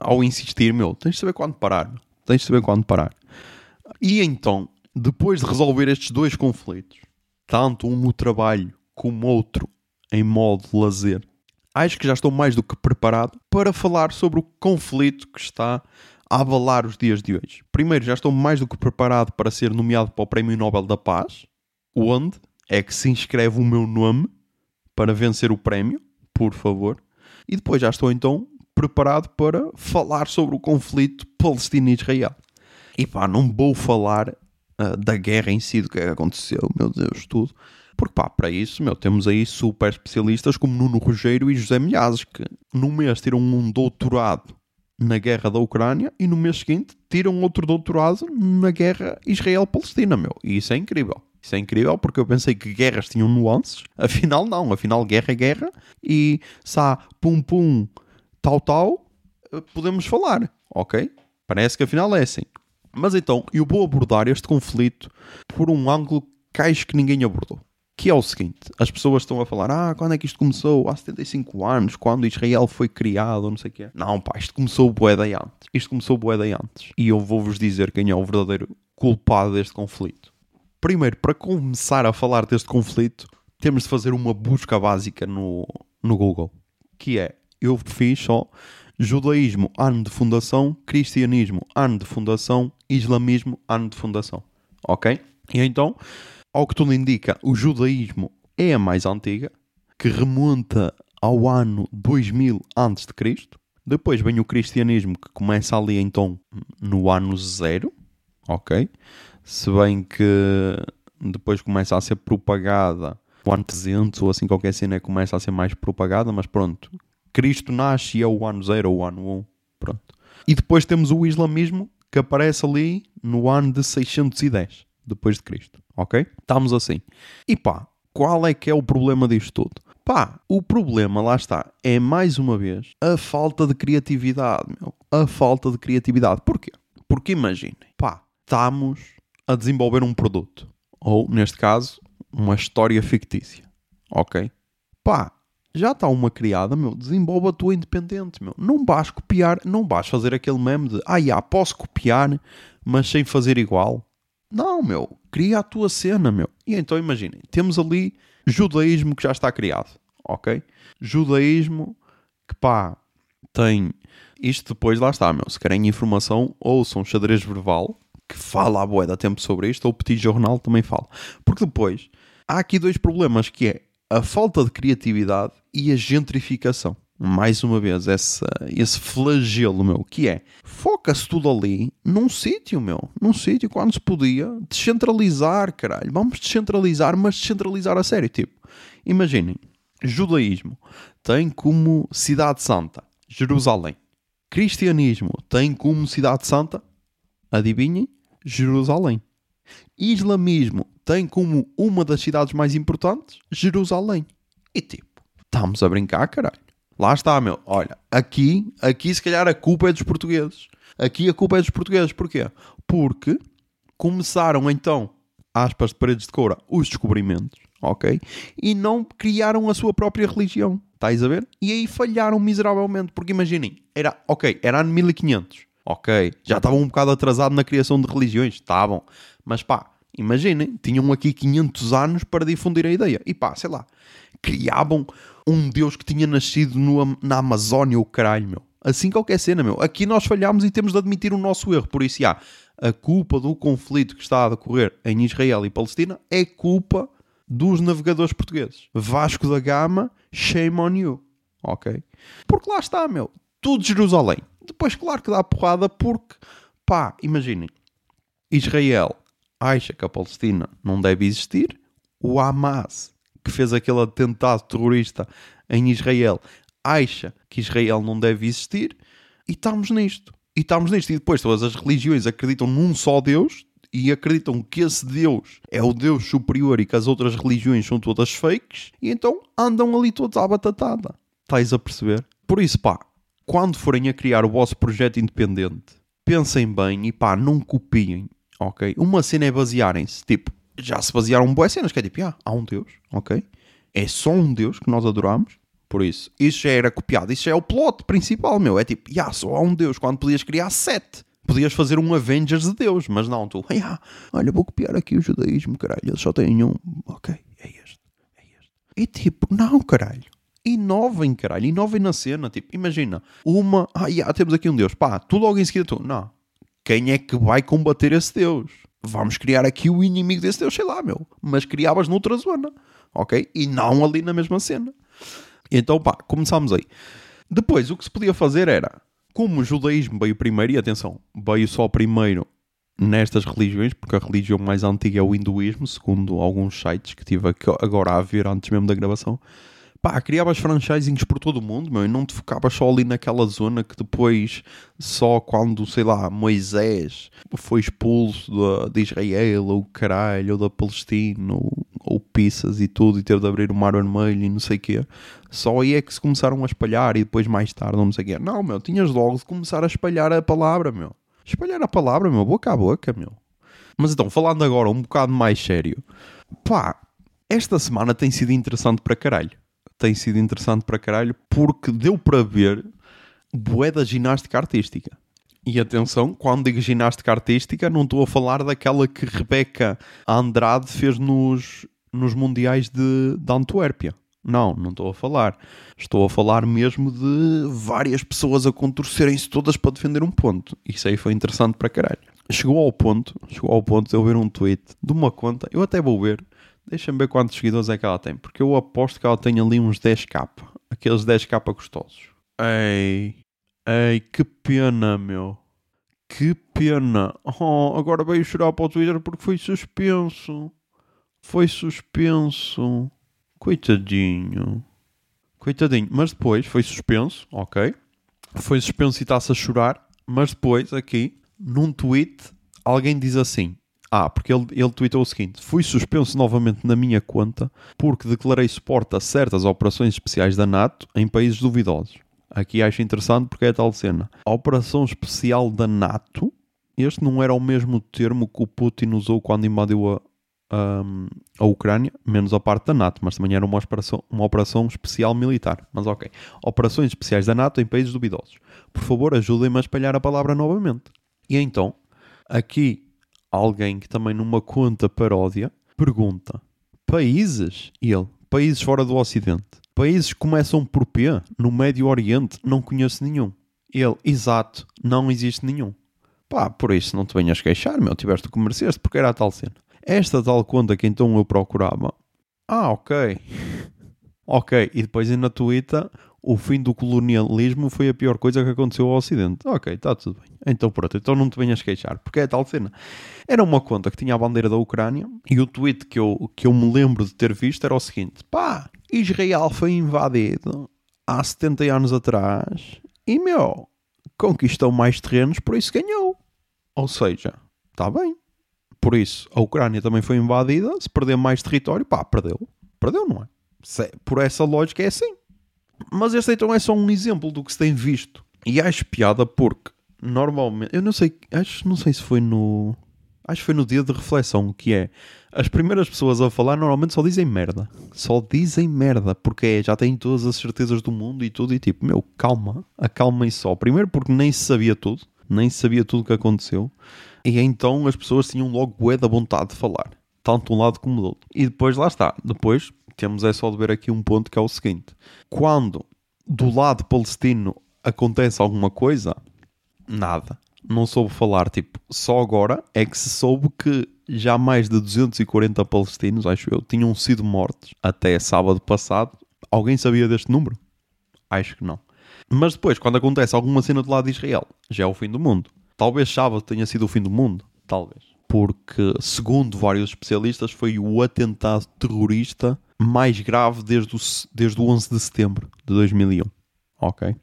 ao insistir, meu, tens de saber quando parar, meu. tens de saber quando parar. E então, depois de resolver estes dois conflitos, tanto um no trabalho como outro em modo de lazer, acho que já estou mais do que preparado para falar sobre o conflito que está a abalar os dias de hoje. Primeiro, já estou mais do que preparado para ser nomeado para o Prémio Nobel da Paz, onde é que se inscreve o meu nome para vencer o prémio, por favor. E depois já estou então preparado para falar sobre o conflito Palestina-Israel. E pá, não vou falar uh, da guerra em si, do que é aconteceu, meu Deus, tudo. Porque pá, para isso, meu, temos aí super especialistas como Nuno Rogério e José Milhazes, que no mês tiram um doutorado na guerra da Ucrânia e no mês seguinte tiram outro doutorado na guerra Israel-Palestina, meu. E isso é incrível. Isso é incrível porque eu pensei que guerras tinham nuances. Afinal, não. Afinal, guerra é guerra. E se há pum pum, tal tal, eh, podemos falar, ok? Parece que afinal é assim. Mas então, eu vou abordar este conflito por um ângulo que acho que ninguém abordou. Que é o seguinte: as pessoas estão a falar, ah, quando é que isto começou? Há 75 anos, quando Israel foi criado, não sei o quê. Não, pá, isto começou bué de antes. Isto começou bué de antes. E eu vou-vos dizer quem é o verdadeiro culpado deste conflito. Primeiro, para começar a falar deste conflito, temos de fazer uma busca básica no, no Google. Que é, eu fiz só Judaísmo, ano de fundação. Cristianismo, ano de fundação. Islamismo, ano de fundação. Ok? E então, ao que tudo indica, o judaísmo é a mais antiga, que remonta ao ano 2000 a.C. Depois vem o cristianismo, que começa ali então no ano zero. Ok? Se bem que depois começa a ser propagada o ano 300 ou assim qualquer cena começa a ser mais propagada, mas pronto, Cristo nasce e é o ano zero ou o ano 1. Pronto. E depois temos o islamismo que aparece ali no ano de 610 depois de Cristo. Ok? Estamos assim. E pá, qual é que é o problema disto tudo? Pá, o problema, lá está, é mais uma vez a falta de criatividade, meu. A falta de criatividade. Porquê? Porque imaginem, pá, estamos a desenvolver um produto. Ou, neste caso, uma história fictícia. Ok? Pá, já está uma criada, meu, desenvolve a tua independente, meu. Não vais copiar, não vais fazer aquele meme de, ah, já, posso copiar, mas sem fazer igual. Não, meu, cria a tua cena, meu. E então imaginem, temos ali judaísmo que já está criado, ok? Judaísmo que pá, tem. Isto depois lá está, meu. Se querem informação, ouçam xadrez verbal, que fala a boeda tempo sobre isto, ou o Petit Jornal também fala. Porque depois há aqui dois problemas que é a falta de criatividade e a gentrificação. Mais uma vez, essa, esse flagelo, meu, que é foca-se tudo ali num sítio, meu, num sítio quando se podia descentralizar, caralho. Vamos descentralizar, mas descentralizar a sério. Tipo, imaginem, judaísmo tem como cidade santa Jerusalém. Cristianismo tem como cidade santa, adivinhem, Jerusalém. Islamismo tem como uma das cidades mais importantes Jerusalém. E tipo, estamos a brincar, caralho. Lá está, meu. Olha, aqui, aqui se calhar a culpa é dos portugueses. Aqui a culpa é dos portugueses. Porquê? Porque começaram então, aspas de paredes de coura, os descobrimentos, ok? E não criaram a sua própria religião, estáis a ver? E aí falharam miseravelmente, porque imaginem, era, ok, era ano 1500, ok, já estavam um bocado atrasados na criação de religiões, estavam, mas pá, imaginem, tinham aqui 500 anos para difundir a ideia, e pá, sei lá, criavam um Deus que tinha nascido no, na Amazónia, o caralho, meu. Assim qualquer cena, meu. Aqui nós falhámos e temos de admitir o nosso erro. Por isso, já, a culpa do conflito que está a decorrer em Israel e Palestina é culpa dos navegadores portugueses. Vasco da Gama, shame on you. Ok? Porque lá está, meu. Tudo Jerusalém. Depois, claro que dá porrada porque, pá, imaginem. Israel acha que a Palestina não deve existir. O Hamas, que fez aquele atentado terrorista em Israel, acha que Israel não deve existir e estamos nisto. E estamos nisto. E depois todas as religiões acreditam num só Deus e acreditam que esse Deus é o Deus superior e que as outras religiões são todas fakes e então andam ali todos à batatada. Estás a perceber? Por isso, pá, quando forem a criar o vosso projeto independente, pensem bem e pá, não copiem, ok? Uma cena é basearem-se, tipo, já se basearam boas cenas, que é tipo, ah, há um Deus, ok? É só um Deus que nós adoramos por isso. Isso já era copiado. Isso já é o plot principal, meu. É tipo, yeah, só há um Deus, quando podias criar sete. Podias fazer um Avengers de Deus, mas não, tu, yeah, olha, vou copiar aqui o judaísmo, caralho, eles só têm um. Ok, é este, é este. E tipo, não, caralho. Inovem, caralho, inovem na cena. Tipo, imagina, uma, ah, yeah, temos aqui um Deus, pá, tu logo em seguida tu, não. Quem é que vai combater esse Deus? Vamos criar aqui o inimigo desse Deus, sei lá, meu. Mas criavas noutra zona, ok? E não ali na mesma cena. Então, pá, começámos aí. Depois, o que se podia fazer era, como o judaísmo veio primeiro, e atenção, veio só primeiro nestas religiões, porque a religião mais antiga é o hinduísmo, segundo alguns sites que tive agora a ver antes mesmo da gravação pá, criavas franchisings por todo o mundo, meu, e não te focavas só ali naquela zona que depois, só quando, sei lá, Moisés foi expulso de, de Israel, ou caralho, ou da Palestina, ou, ou Pissas e tudo, e teve de abrir o Mar Vermelho e não sei o quê, só aí é que se começaram a espalhar, e depois mais tarde, não sei o quê. Não, meu, tinhas logo de começar a espalhar a palavra, meu. Espalhar a palavra, meu, boca a boca, meu. Mas então, falando agora um bocado mais sério, pá, esta semana tem sido interessante para caralho tem sido interessante para caralho porque deu para ver bué da ginástica artística. E atenção, quando digo ginástica artística, não estou a falar daquela que Rebeca Andrade fez nos, nos Mundiais de, de Antuérpia. Não, não estou a falar. Estou a falar mesmo de várias pessoas a contorcerem-se todas para defender um ponto. Isso aí foi interessante para caralho. Chegou ao ponto, chegou ao ponto de eu ver um tweet de uma conta, eu até vou ver, Deixa-me ver quantos seguidores é que ela tem. Porque eu aposto que ela tem ali uns 10k. Aqueles 10k gostosos. Ei, ei, que pena, meu. Que pena. Oh, agora veio chorar para o Twitter porque foi suspenso. Foi suspenso. Coitadinho. Coitadinho. Mas depois foi suspenso, ok. Foi suspenso e está-se a chorar. Mas depois, aqui, num tweet, alguém diz assim: ah, porque ele, ele tweetou o seguinte: Fui suspenso novamente na minha conta porque declarei suporte a certas operações especiais da NATO em países duvidosos. Aqui acho interessante porque é a tal cena. A operação especial da NATO, este não era o mesmo termo que o Putin usou quando invadiu a, a, a Ucrânia, menos a parte da NATO, mas também era uma operação, uma operação especial militar. Mas ok. Operações especiais da NATO em países duvidosos. Por favor, ajudem-me a espalhar a palavra novamente. E então, aqui alguém que também numa conta paródia pergunta: países? E ele: países fora do Ocidente. Países que começam por P? No Médio Oriente? Não conheço nenhum. Ele: exato, não existe nenhum. Pá, por isso não te venhas queixar, meu, tiveste o que mereceste, porque era a tal cena. Esta tal conta que então eu procurava. Ah, ok. ok, e depois na Twitter o fim do colonialismo foi a pior coisa que aconteceu ao Ocidente. Ok, está tudo bem. Então pronto, então não te venhas queixar, porque é tal cena. Era uma conta que tinha a bandeira da Ucrânia e o tweet que eu, que eu me lembro de ter visto era o seguinte: pá, Israel foi invadido há 70 anos atrás e, meu, conquistou mais terrenos, por isso ganhou. Ou seja, está bem. Por isso, a Ucrânia também foi invadida, se perder mais território, pá, perdeu. Perdeu, não é? é por essa lógica é assim. Mas este então é só um exemplo do que se tem visto. E acho piada porque normalmente, eu não sei, acho, não sei se foi no Acho que foi no dia de reflexão, que é as primeiras pessoas a falar normalmente só dizem merda. Só dizem merda, porque é, já têm todas as certezas do mundo e tudo, e tipo, meu, calma, acalma e só. Primeiro porque nem se sabia tudo, nem se sabia tudo o que aconteceu, e então as pessoas tinham logo bué da vontade de falar, tanto de um lado como do outro. E depois lá está, depois temos é só de ver aqui um ponto que é o seguinte: quando do lado palestino acontece alguma coisa, nada não soube falar, tipo, só agora é que se soube que já mais de 240 palestinos, acho eu, tinham sido mortos até sábado passado. Alguém sabia deste número? Acho que não. Mas depois, quando acontece alguma cena do lado de Israel, já é o fim do mundo. Talvez sábado tenha sido o fim do mundo. Talvez. Porque, segundo vários especialistas, foi o atentado terrorista mais grave desde o, desde o 11 de setembro de 2001. Ok?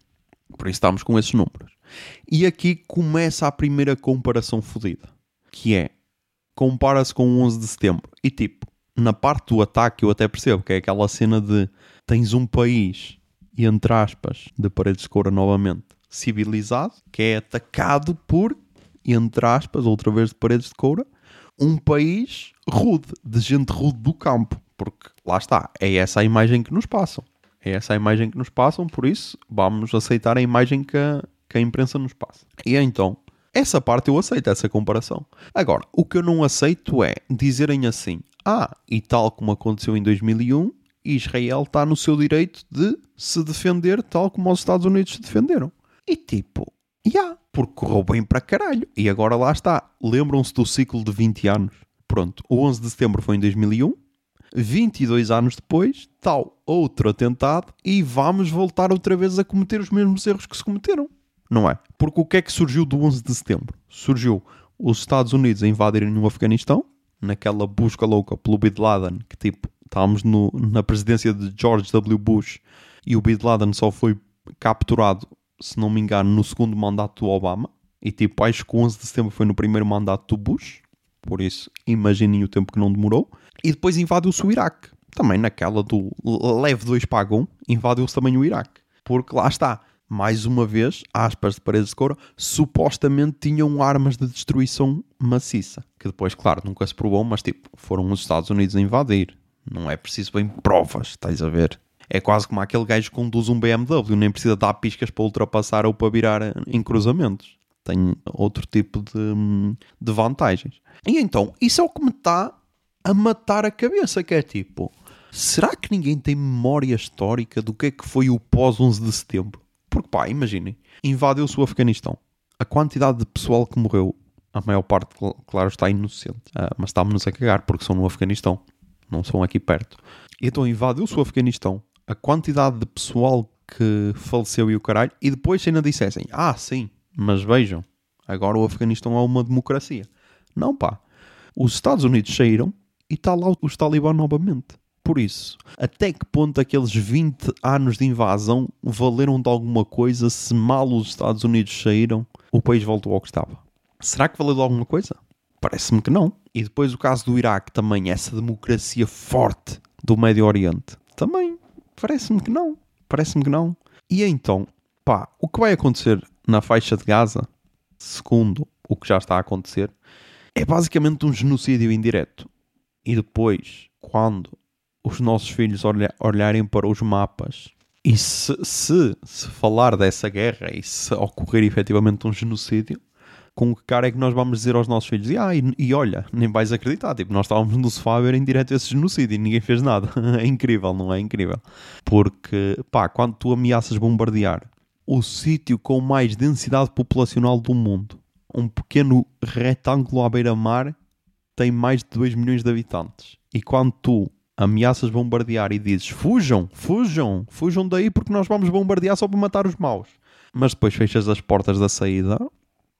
Por isso estamos com esses números. E aqui começa a primeira comparação fodida, que é compara-se com o 11 de setembro. E tipo, na parte do ataque eu até percebo que é aquela cena de tens um país, entre aspas, de paredes de coura novamente, civilizado, que é atacado por, entre aspas, outra vez de paredes de coura, um país rude, de gente rude do campo. Porque lá está, é essa a imagem que nos passam. É essa a imagem que nos passam, por isso vamos aceitar a imagem que a, que a imprensa nos passa. E então, essa parte eu aceito, essa comparação. Agora, o que eu não aceito é dizerem assim: ah, e tal como aconteceu em 2001, Israel está no seu direito de se defender tal como os Estados Unidos se defenderam. E tipo, já, yeah, porque correu bem para caralho. E agora lá está. Lembram-se do ciclo de 20 anos? Pronto, o 11 de setembro foi em 2001. 22 anos depois, tal outro atentado e vamos voltar outra vez a cometer os mesmos erros que se cometeram. Não é? Porque o que é que surgiu do 11 de setembro? Surgiu os Estados Unidos a invadirem o Afeganistão, naquela busca louca pelo Bin Laden, que tipo, estávamos no, na presidência de George W. Bush e o Bin Laden só foi capturado, se não me engano, no segundo mandato do Obama. E tipo, acho que o 11 de setembro foi no primeiro mandato do Bush. Por isso, imaginem o tempo que não demorou. E depois invadiu-se o Iraque. Também naquela do leve 2 pagam, invadiu-se também o Iraque. Porque lá está, mais uma vez, aspas de paredes de couro, supostamente tinham armas de destruição maciça. Que depois, claro, nunca se provou, mas tipo, foram os Estados Unidos a invadir. Não é preciso bem provas, estás a ver? É quase como aquele gajo que conduz um BMW, nem precisa dar piscas para ultrapassar ou para virar em cruzamentos. Tem outro tipo de, de vantagens. E então, isso é o que me está a matar a cabeça, que é tipo, será que ninguém tem memória histórica do que é que foi o pós 11 de setembro? Porque pá, imaginem, invadiu-se o Afeganistão. A quantidade de pessoal que morreu, a maior parte, claro, está inocente, uh, mas estamos-nos a cagar porque são no Afeganistão, não são aqui perto. Então invadiu-se o Afeganistão. A quantidade de pessoal que faleceu e o caralho, e depois ainda dissessem, ah, sim, mas vejam, agora o Afeganistão é uma democracia. Não, pá. Os Estados Unidos saíram e está lá os talibã novamente. Por isso, até que ponto aqueles 20 anos de invasão valeram de alguma coisa se mal os Estados Unidos saíram, o país voltou ao que estava? Será que valeu de alguma coisa? Parece-me que não. E depois o caso do Iraque também, essa democracia forte do Médio Oriente. Também, parece-me que não. Parece-me que não. E então, pá, o que vai acontecer na faixa de Gaza, segundo o que já está a acontecer, é basicamente um genocídio indireto. E depois, quando os nossos filhos olha, olharem para os mapas e se, se, se falar dessa guerra e se ocorrer efetivamente um genocídio, com que cara é que nós vamos dizer aos nossos filhos? E, ah, e, e, olha, nem vais acreditar, tipo, nós estávamos no sofá a ver em direto esse genocídio e ninguém fez nada. é incrível, não é incrível? Porque, pá, quando tu ameaças bombardear o sítio com mais densidade populacional do mundo, um pequeno retângulo à beira-mar tem mais de 2 milhões de habitantes. E quando tu ameaças bombardear e dizes fujam, fujam, fujam daí porque nós vamos bombardear só para matar os maus. Mas depois fechas as portas da saída,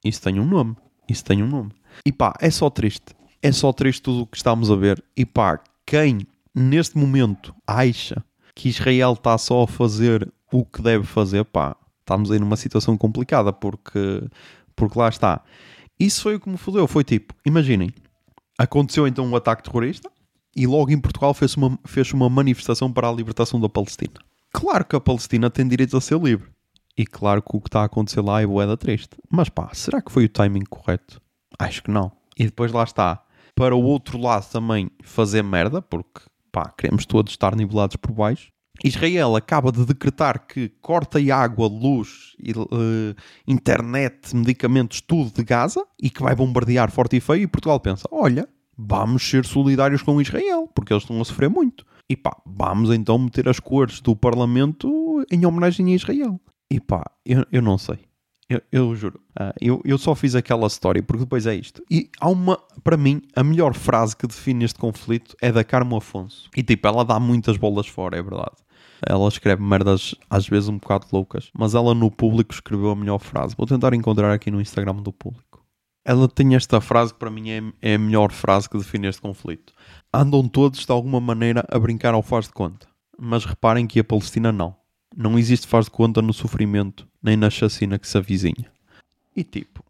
isso tem um nome. Isso tem um nome. E pá, é só triste. É só triste tudo o que estamos a ver. E pá, quem neste momento acha que Israel está só a fazer o que deve fazer, pá, estamos aí numa situação complicada porque, porque lá está. Isso foi o que me fodeu. Foi tipo, imaginem, aconteceu então um ataque terrorista e logo em Portugal fez uma, fez uma manifestação para a libertação da Palestina. Claro que a Palestina tem direito a ser livre. E claro que o que está a acontecer lá é boeda triste. Mas pá, será que foi o timing correto? Acho que não. E depois lá está. Para o outro lado também fazer merda, porque pá, queremos todos estar nivelados por baixo. Israel acaba de decretar que corta água, luz, uh, internet, medicamentos, tudo de Gaza e que vai bombardear forte e feio. E Portugal pensa: olha, vamos ser solidários com Israel, porque eles estão a sofrer muito. E pá, vamos então meter as cores do Parlamento em homenagem a Israel. E pá, eu, eu não sei. Eu, eu juro. Uh, eu, eu só fiz aquela história porque depois é isto. E há uma, para mim, a melhor frase que define este conflito é da Carmo Afonso. E tipo, ela dá muitas bolas fora, é verdade. Ela escreve merdas às vezes um bocado loucas, mas ela no público escreveu a melhor frase. Vou tentar encontrar aqui no Instagram do público. Ela tem esta frase que para mim é, é a melhor frase que define este conflito. Andam todos de alguma maneira a brincar ao faz de conta. Mas reparem que a Palestina não. Não existe faz de conta no sofrimento, nem na chacina que se avizinha. E tipo,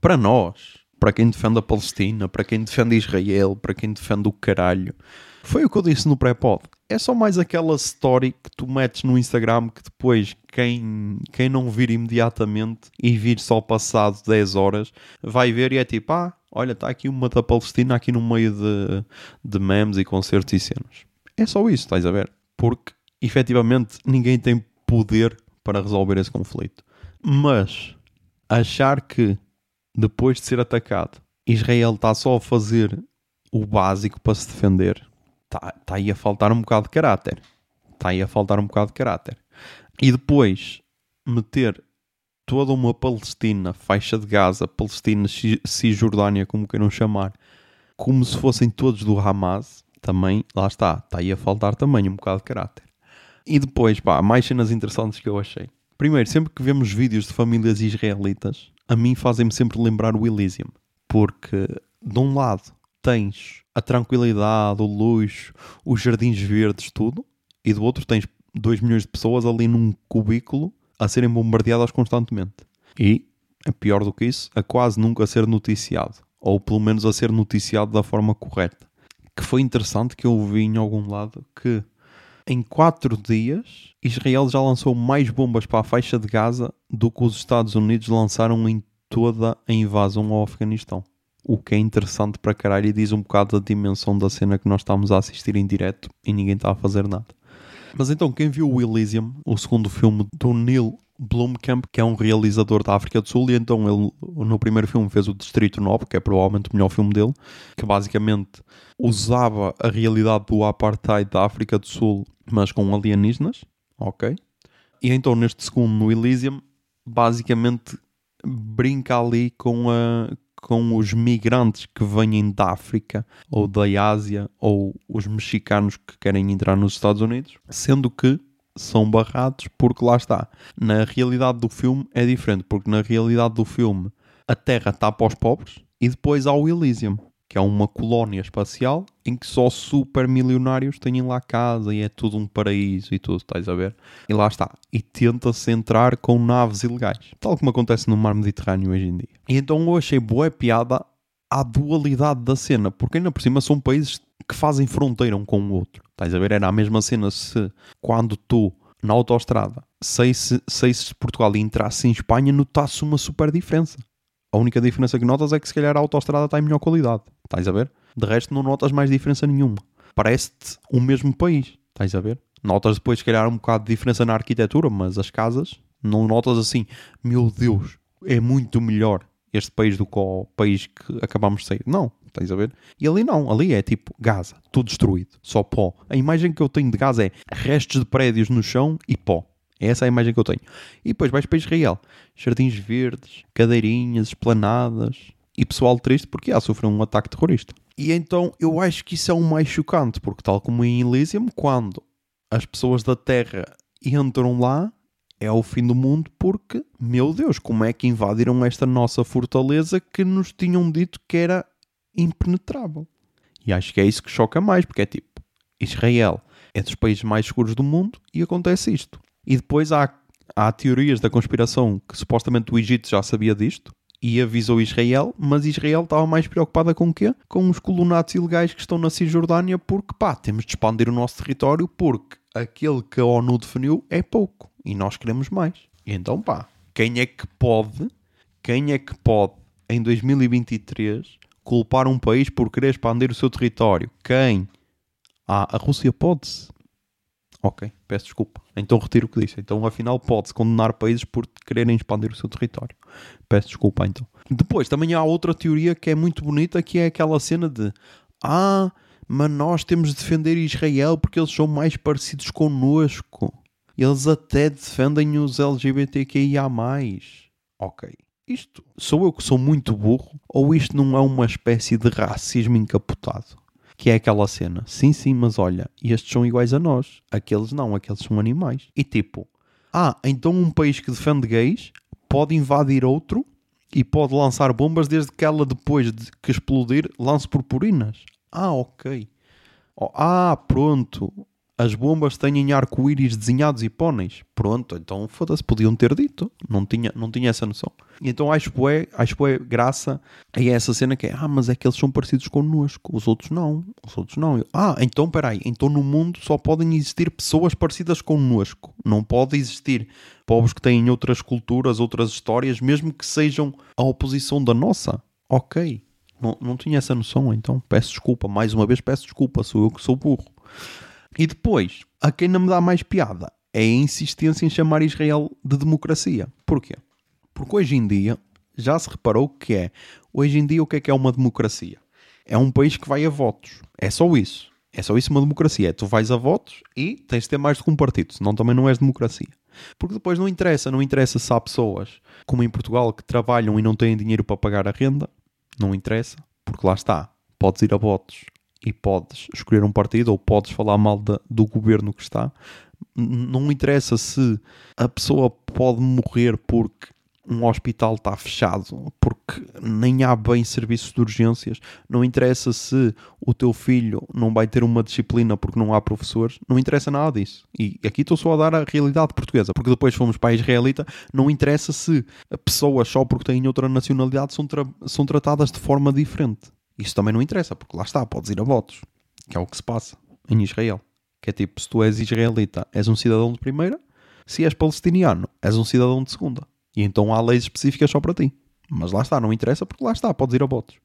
para nós, para quem defende a Palestina, para quem defende Israel, para quem defende o caralho, foi o que eu disse no pré-pod. É só mais aquela story que tu metes no Instagram que depois quem, quem não vir imediatamente e vir só passado 10 horas vai ver e é tipo, ah, olha, está aqui uma da Palestina aqui no meio de, de memes e concertos e cenas. É só isso, estás a ver? Porque efetivamente ninguém tem poder para resolver esse conflito. Mas achar que depois de ser atacado Israel está só a fazer o básico para se defender, está tá aí a faltar um bocado de caráter. Está aí a faltar um bocado de caráter. E depois meter toda uma Palestina, faixa de Gaza, Palestina, Cisjordânia, como queiram chamar, como se fossem todos do Hamas, também, lá está, está aí a faltar também um bocado de caráter. E depois, pá, mais cenas interessantes que eu achei. Primeiro, sempre que vemos vídeos de famílias israelitas, a mim fazem-me sempre lembrar o Elysium. Porque, de um lado, tens a tranquilidade, o luxo, os jardins verdes, tudo. E do outro tens 2 milhões de pessoas ali num cubículo a serem bombardeadas constantemente. E, é pior do que isso, a quase nunca ser noticiado. Ou pelo menos a ser noticiado da forma correta. Que foi interessante que eu vi em algum lado que em quatro dias, Israel já lançou mais bombas para a faixa de Gaza do que os Estados Unidos lançaram em toda a invasão ao Afeganistão. O que é interessante para caralho e diz um bocado da dimensão da cena que nós estamos a assistir em direto e ninguém está a fazer nada. Mas então, quem viu o Elysium, o segundo filme do Neil Blomkamp, que é um realizador da África do Sul, e então ele no primeiro filme fez o Distrito 9, que é provavelmente o melhor filme dele, que basicamente usava a realidade do apartheid da África do Sul, mas com alienígenas, ok? E então neste segundo, no Elysium, basicamente brinca ali com, a, com os migrantes que vêm da África ou da Ásia ou os mexicanos que querem entrar nos Estados Unidos, sendo que são barrados porque lá está. Na realidade do filme é diferente, porque na realidade do filme a Terra está para os pobres e depois há o Elysium, que é uma colónia espacial em que só super milionários têm lá casa e é tudo um paraíso e tudo, estás a ver? E lá está. E tenta-se entrar com naves ilegais, tal como acontece no mar Mediterrâneo hoje em dia. E então eu achei boa piada à dualidade da cena, porque ainda por cima são países que fazem fronteira um com o outro. Estás a ver? Era a mesma cena se quando tu na autostrada saísse, se Portugal e entrasse em Espanha, notasse uma super diferença. A única diferença que notas é que se calhar a autostrada está em melhor qualidade. Estás a ver? De resto, não notas mais diferença nenhuma. Parece-te o mesmo país. Estás a ver? Notas depois, se calhar, um bocado de diferença na arquitetura, mas as casas não notas assim, meu Deus, é muito melhor este país do que o país que acabamos de sair. Não, estás a ver? E ali não, ali é tipo Gaza, tudo destruído, só pó. A imagem que eu tenho de Gaza é restos de prédios no chão e pó. Essa é a imagem que eu tenho. E depois vais para Israel. Jardins verdes, cadeirinhas, esplanadas. E pessoal triste porque já sofreu um ataque terrorista. E então eu acho que isso é o mais chocante, porque tal como em Elysium, quando as pessoas da Terra entram lá, é o fim do mundo porque, meu Deus, como é que invadiram esta nossa fortaleza que nos tinham dito que era impenetrável? E acho que é isso que choca mais, porque é tipo, Israel é dos países mais seguros do mundo e acontece isto. E depois há, há teorias da conspiração que supostamente o Egito já sabia disto e avisou Israel, mas Israel estava mais preocupada com o quê? Com os colonatos ilegais que estão na Cisjordânia, porque pá, temos de expandir o nosso território, porque aquele que a ONU definiu é pouco e nós queremos mais. Então pá, quem é que pode, quem é que pode em 2023 culpar um país por querer expandir o seu território. Quem? Ah, a Rússia pode-se. Ok, peço desculpa. Então retiro o que disse. Então, afinal, pode-se condenar países por quererem expandir o seu território. Peço desculpa, então. Depois, também há outra teoria que é muito bonita, que é aquela cena de Ah, mas nós temos de defender Israel porque eles são mais parecidos connosco. Eles até defendem os LGBTQIA+. Ok. Isto sou eu que sou muito burro ou isto não é uma espécie de racismo encapotado? Que é aquela cena, sim, sim, mas olha, estes são iguais a nós, aqueles não, aqueles são animais. E tipo, ah, então um país que defende gays pode invadir outro e pode lançar bombas desde que ela, depois de que explodir, lance purpurinas. Ah, ok. Oh, ah, pronto as bombas têm arco-íris desenhados e póneis. Pronto, então foda-se, podiam ter dito. Não tinha, não tinha essa noção. Então acho que é, acho que é graça a essa cena que é, ah, mas é que eles são parecidos connosco. Os outros não. Os outros não. Eu, ah, então peraí, então no mundo só podem existir pessoas parecidas connosco. Não pode existir povos que têm outras culturas, outras histórias, mesmo que sejam a oposição da nossa. Ok. Não, não tinha essa noção, então peço desculpa. Mais uma vez peço desculpa, sou eu que sou burro. E depois, a quem não me dá mais piada é a insistência em chamar Israel de democracia. Porquê? Porque hoje em dia já se reparou que é. Hoje em dia, o que é que é uma democracia? É um país que vai a votos. É só isso. É só isso uma democracia. É tu vais a votos e tens de ter mais que um partido, senão também não és democracia. Porque depois não interessa, não interessa se há pessoas, como em Portugal, que trabalham e não têm dinheiro para pagar a renda. Não interessa, porque lá está. Podes ir a votos e podes escolher um partido ou podes falar mal do governo que está. Não interessa se a pessoa pode morrer porque um hospital está fechado, porque nem há bem serviços de urgências. Não interessa se o teu filho não vai ter uma disciplina porque não há professores. Não interessa nada disso. E aqui estou só a dar a realidade portuguesa, porque depois fomos para a israelita. Não interessa se pessoas só porque têm outra nacionalidade são, tra são tratadas de forma diferente. Isso também não interessa, porque lá está, podes ir a votos, que é o que se passa em Israel. Que é tipo, se tu és israelita, és um cidadão de primeira, se és palestiniano, és um cidadão de segunda. E então há leis específicas só para ti. Mas lá está, não interessa, porque lá está, podes ir a votos.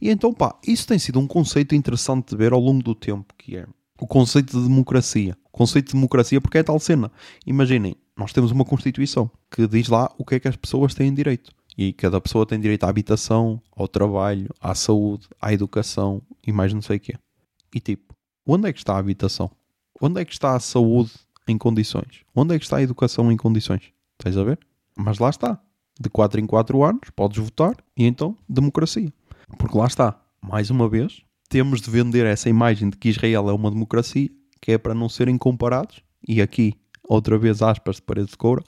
E então, pá, isso tem sido um conceito interessante de ver ao longo do tempo, que é o conceito de democracia. O conceito de democracia, porque é tal cena. Imaginem, nós temos uma Constituição que diz lá o que é que as pessoas têm direito. E cada pessoa tem direito à habitação, ao trabalho, à saúde, à educação e mais não sei o quê. E tipo, onde é que está a habitação? Onde é que está a saúde em condições? Onde é que está a educação em condições? Estás a ver? Mas lá está. De 4 em 4 anos podes votar e então democracia. Porque lá está. Mais uma vez, temos de vender essa imagem de que Israel é uma democracia, que é para não serem comparados. E aqui outra vez aspas de parede de coura,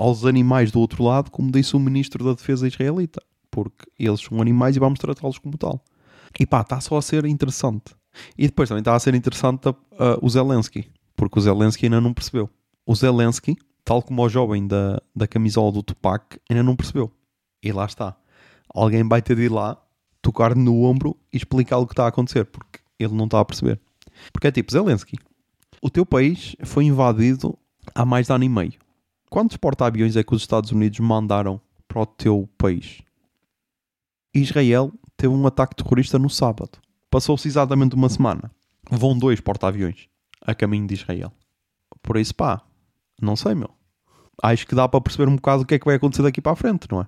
aos animais do outro lado, como disse o ministro da Defesa israelita, porque eles são animais e vamos tratá-los como tal. E pá, está só a ser interessante. E depois também está a ser interessante uh, o Zelensky, porque o Zelensky ainda não percebeu. O Zelensky, tal como o jovem da, da camisola do Tupac, ainda não percebeu. E lá está. Alguém vai ter de ir lá, tocar-lhe no ombro e explicar o que está a acontecer, porque ele não está a perceber. Porque é tipo, Zelensky, o teu país foi invadido há mais de ano e meio. Quantos porta-aviões é que os Estados Unidos mandaram para o teu país? Israel teve um ataque terrorista no sábado. Passou-se exatamente uma semana. Vão dois porta-aviões a caminho de Israel. Por isso, pá, não sei, meu. Acho que dá para perceber um bocado o que é que vai acontecer daqui para a frente, não é?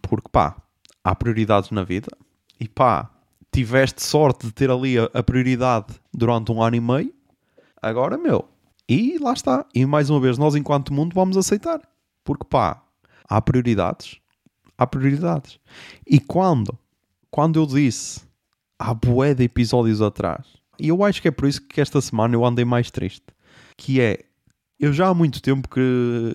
Porque, pá, há prioridades na vida e, pá, tiveste sorte de ter ali a, prioridade durante um ano e meio. Agora, meu, e lá está. E mais uma vez, nós, enquanto mundo, vamos aceitar. Porque pá, há prioridades. Há prioridades. E quando? Quando eu disse há bué de episódios atrás, e eu acho que é por isso que esta semana eu andei mais triste, que é eu já há muito tempo que,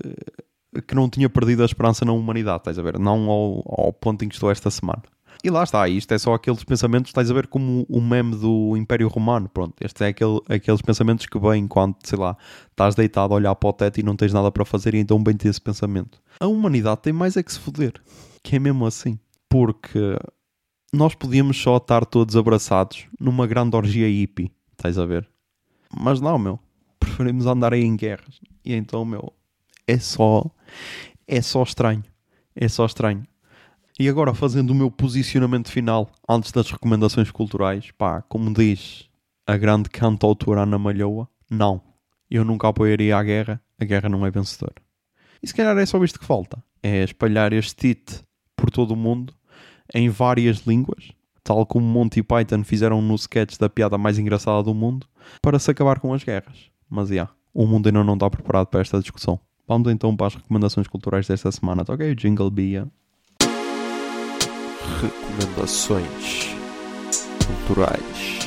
que não tinha perdido a esperança na humanidade, estás a ver? Não ao, ao ponto em que estou esta semana. E lá está, isto é só aqueles pensamentos, estás a ver como o meme do Império Romano, pronto, este é aquele, aqueles pensamentos que vêm quando, sei lá, estás deitado a olhar para o teto e não tens nada para fazer e então bem ter esse pensamento. A humanidade tem mais é que se foder, que é mesmo assim, porque nós podíamos só estar todos abraçados numa grande orgia hippie, estás a ver? Mas não, meu, preferimos andar aí em guerras, e então, meu, é só, é só estranho, é só estranho. E agora, fazendo o meu posicionamento final antes das recomendações culturais, pá, como diz a grande cantautora Ana Malhoa, não. Eu nunca apoiaria a guerra, a guerra não é vencedora. E se calhar é só isto que falta: é espalhar este hit por todo o mundo, em várias línguas, tal como Monty Python fizeram no sketch da piada mais engraçada do mundo, para se acabar com as guerras. Mas, já, o mundo ainda não está preparado para esta discussão. Vamos então para as recomendações culturais desta semana. Toca aí o Jingle Bia.
Recomendações culturais.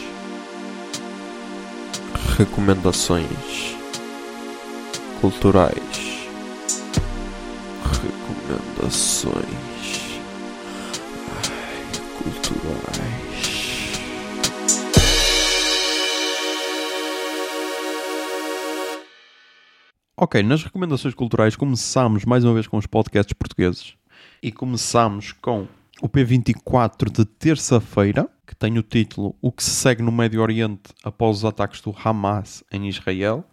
Recomendações culturais. Recomendações Ai, culturais.
Ok, nas recomendações culturais começamos mais uma vez com os podcasts portugueses e começamos com o P24 de terça-feira, que tem o título O que se segue no Médio Oriente após os ataques do Hamas em Israel,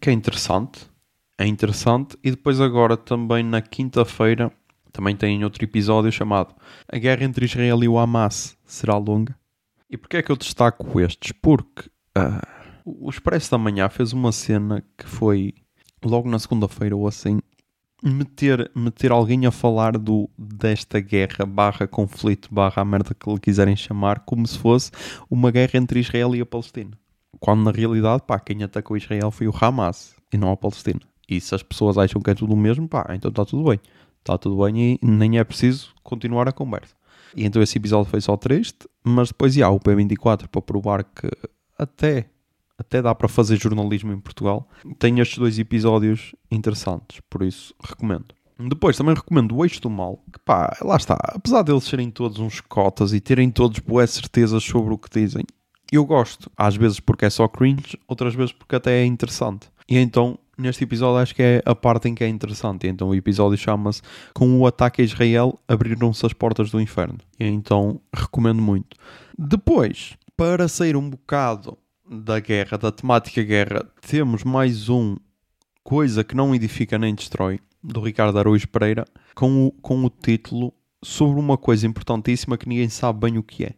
que é interessante. É interessante. E depois agora também na quinta-feira também tem outro episódio chamado A Guerra entre Israel e o Hamas será longa. E porquê é que eu destaco estes? Porque uh, o Expresso da Manhã fez uma cena que foi logo na segunda-feira ou assim meter, meter alguém a falar do, desta guerra barra conflito barra a merda que lhe quiserem chamar como se fosse uma guerra entre Israel e a Palestina. Quando na realidade, pá, quem atacou Israel foi o Hamas e não a Palestina. E se as pessoas acham que é tudo o mesmo, pá, então está tudo bem. Está tudo bem e nem é preciso continuar a conversa. E então esse episódio foi só triste, mas depois há o P24 para provar que até até dá para fazer jornalismo em Portugal. Tem estes dois episódios interessantes, por isso recomendo. Depois também recomendo o Eixo do Mal, que pá, lá está, apesar deles serem todos uns cotas e terem todos boas certezas sobre o que dizem, eu gosto, às vezes porque é só cringe, outras vezes porque até é interessante. E então, neste episódio, acho que é a parte em que é interessante. E então, o episódio chama-se Com o ataque a Israel, abriram-se as portas do inferno. E então, recomendo muito. Depois, para sair um bocado da guerra, da temática guerra, temos mais um Coisa que não edifica nem destrói, do Ricardo Araújo Pereira, com o, com o título sobre uma coisa importantíssima que ninguém sabe bem o que é.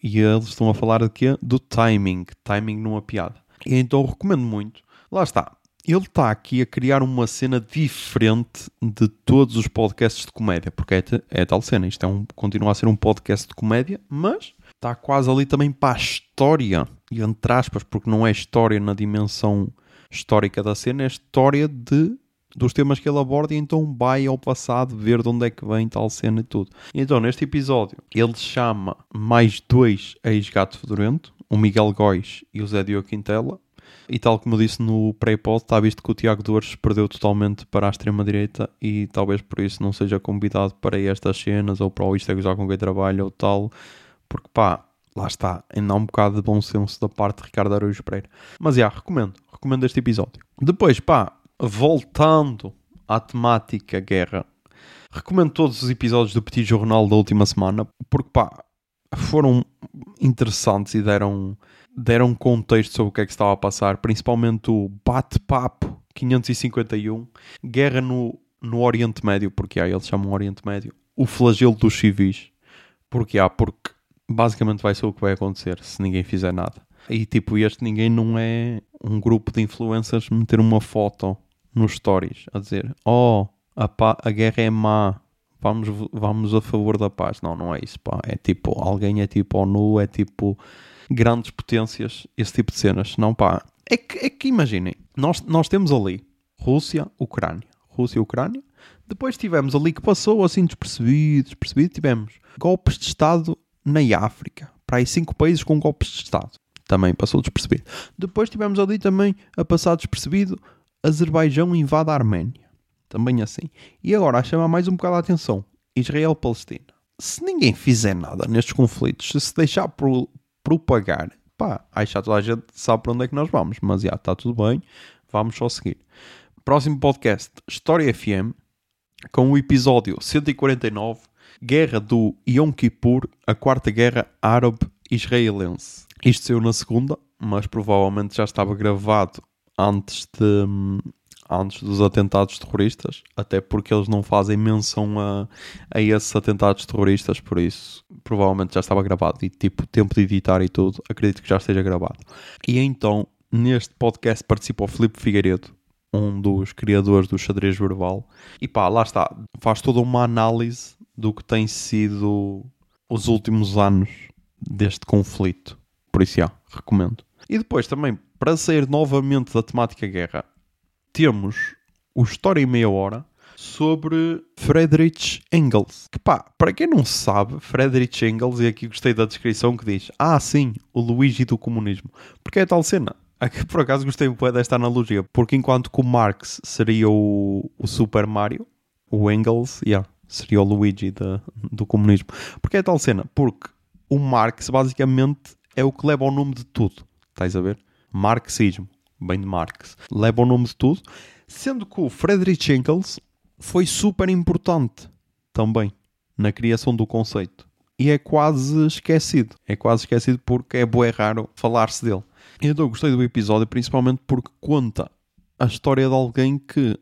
E eles estão a falar de quê? Do timing. Timing numa piada. E então recomendo muito. Lá está. Ele está aqui a criar uma cena diferente de todos os podcasts de comédia, porque é, é tal cena. Isto é um, continua a ser um podcast de comédia, mas está quase ali também para a história, entre aspas, porque não é história na dimensão histórica da cena, é história de, dos temas que ele aborda, e então vai ao passado ver de onde é que vem tal cena e tudo. E então, neste episódio, ele chama mais dois ex-gato fedorento, o Miguel Góis e o Zé Diogo Quintela, e tal como eu disse no pré-pod, está visto que o Tiago Dores perdeu totalmente para a extrema-direita e talvez por isso não seja convidado para estas cenas ou para o Isto é com quem trabalha ou tal, porque pá, lá está, ainda há um bocado de bom senso da parte de Ricardo Araújo Pereira. Mas já, recomendo, recomendo este episódio. Depois, pá, voltando à temática guerra, recomendo todos os episódios do Petit Jornal da última semana, porque pá, foram interessantes e deram, deram contexto sobre o que é que estava a passar, principalmente o bate-papo 551, guerra no, no Oriente Médio, porque há, eles chamam Oriente Médio, o flagelo dos civis, porque há, porque basicamente vai ser o que vai acontecer se ninguém fizer nada. E tipo, este ninguém não é um grupo de influencers meter uma foto nos stories a dizer: Oh, a, a guerra é má, vamos, vamos a favor da paz. Não, não é isso, pá. É tipo, alguém é tipo ONU, é tipo grandes potências, esse tipo de cenas. Não, pá. É que, é que imaginem, nós, nós temos ali Rússia, Ucrânia. Rússia Ucrânia. Depois tivemos ali que passou assim despercebido, despercebido. Tivemos golpes de Estado na África. Para aí cinco países com golpes de Estado. Também passou despercebido. Depois tivemos ali também a passar despercebido Azerbaijão invade a Arménia. Também assim. E agora a chamar mais um bocado a atenção. Israel-Palestina. Se ninguém fizer nada nestes conflitos, se se deixar pro, propagar, pá, acho que toda a gente sabe para onde é que nós vamos. Mas já, está tudo bem. Vamos só seguir. Próximo podcast, História FM, com o episódio 149 Guerra do Yom Kippur, a quarta guerra árabe-israelense. Isto saiu na segunda, mas provavelmente já estava gravado antes de, antes dos atentados terroristas, até porque eles não fazem menção a, a esses atentados terroristas, por isso provavelmente já estava gravado e tipo tempo de editar e tudo, acredito que já esteja gravado. E então, neste podcast participa o Filipe Figueiredo, um dos criadores do xadrez verbal, e pá, lá está, faz toda uma análise do que tem sido os últimos anos deste conflito. Por isso, já, recomendo. E depois também, para sair novamente da temática guerra, temos o História em Meia Hora sobre Friedrich Engels. Que pá, para quem não sabe, Friedrich Engels, e aqui gostei da descrição que diz: Ah, sim, o Luigi do comunismo. Porque é tal cena. Aqui, por acaso gostei muito desta analogia, porque enquanto que o Marx seria o, o Super Mario, o Engels, yeah, seria o Luigi do comunismo. Porque é tal cena, porque o Marx basicamente é o que leva o nome de tudo. Estás a ver? Marxismo, bem de Marx, leva o nome de tudo, sendo que o Friedrich Engels foi super importante também na criação do conceito. E é quase esquecido. É quase esquecido porque é bué raro falar-se dele. Então gostei do episódio principalmente porque conta a história de alguém que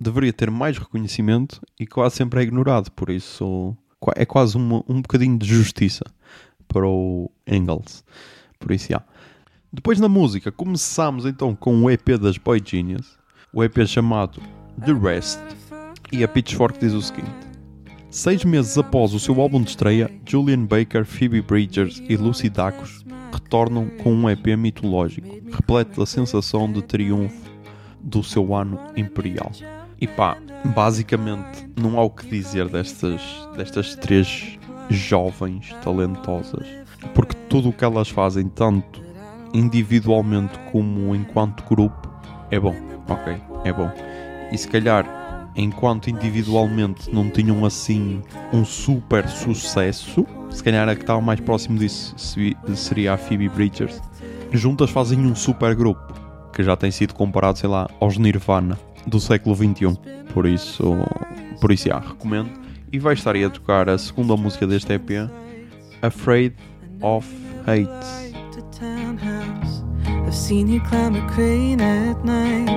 deveria ter mais reconhecimento e quase sempre é ignorado. Por isso é quase uma, um bocadinho de justiça para o Engels. Por isso, já. Depois na música, começamos então com o EP das Boy Genius, o EP chamado The Rest, e a Pitchfork diz o seguinte: Seis meses após o seu álbum de estreia, Julian Baker, Phoebe Bridgers e Lucy Dacus retornam com um EP mitológico, repleto da sensação de triunfo do seu ano imperial. E pá, basicamente não há o que dizer destas, destas três jovens talentosas, porque tudo o que elas fazem, tanto individualmente como enquanto grupo, é bom, ok? É bom. E se calhar, enquanto individualmente não tinham assim um super sucesso, se calhar a que estava mais próximo disso seria a Phoebe Bridgers. Juntas fazem um super grupo que já tem sido comparado, sei lá, aos Nirvana do século XXI. Por isso, por isso, já, recomendo. E vai estar aí a tocar a segunda música deste EP, Afraid of Hate. I've seen you climb a crane at night.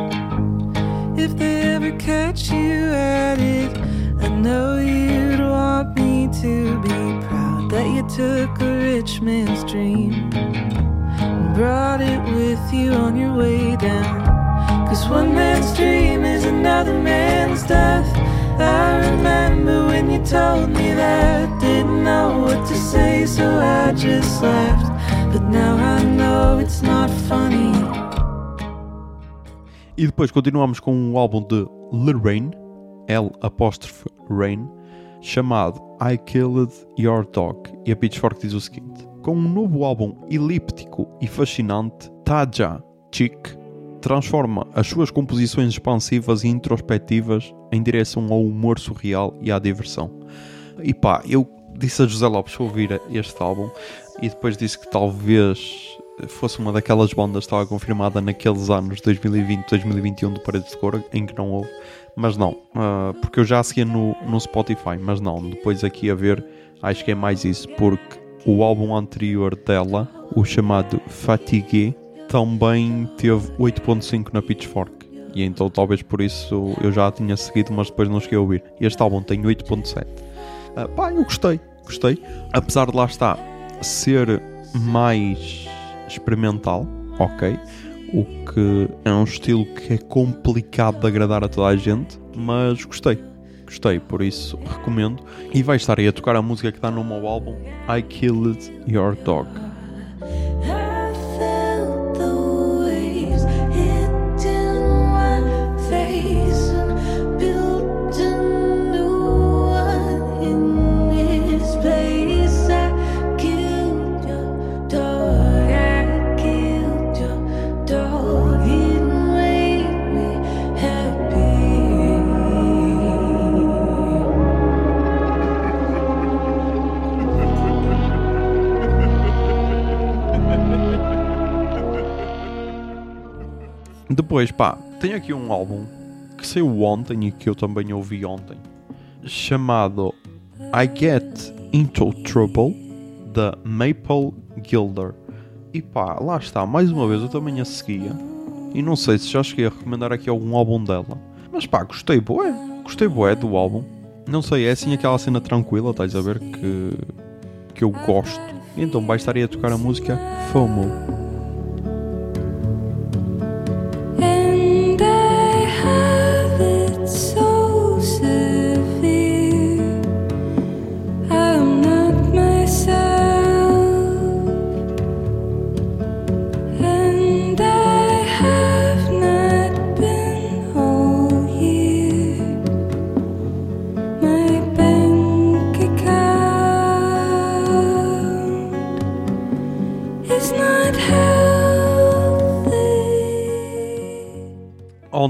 If they ever catch you at it, I know you'd want me to be proud that you took a rich man's dream and brought it with you on your way down. Cause one man's dream is another man's death. I remember when you told me that. Didn't know what to say, so I just laughed. But now I know it's not funny. E depois continuamos com um álbum de Lorraine, L apóstrofe Rain, chamado I Killed Your Dog. E a Pitchfork diz o seguinte: Com um novo álbum elíptico e fascinante, Taja Chick transforma as suas composições expansivas e introspectivas em direção ao humor surreal e à diversão. E pá, eu disse a José Lopes para ouvir este álbum e depois disse que talvez fosse uma daquelas bandas que estava confirmada naqueles anos 2020, 2021 do Paredes de Cor, em que não houve, mas não, uh, porque eu já seguia no, no Spotify, mas não, depois aqui a ver, acho que é mais isso, porque o álbum anterior dela, o chamado Fatigue, também teve 8.5 na Pitchfork. E então talvez por isso eu já a tinha seguido, mas depois não cheguei a ouvir. Este álbum tem 8.7. Uh, pá, eu gostei, gostei. Apesar de lá estar ser mais experimental, ok? O que é um estilo que é complicado de agradar a toda a gente, mas gostei. Gostei, por isso recomendo. E vai estar aí a tocar a música que está no meu álbum I Killed Your Dog. Depois, pá, tenho aqui um álbum que saiu ontem e que eu também ouvi ontem, chamado I Get Into Trouble, da Maple Gilder. E pá, lá está, mais uma vez eu também a seguia, E não sei se já cheguei a recomendar aqui algum álbum dela. Mas pá, gostei bué. Gostei bué do álbum. Não sei, é assim aquela cena tranquila, estás a ver? Que, que eu gosto. Então vai estar aí a tocar a música FOMO.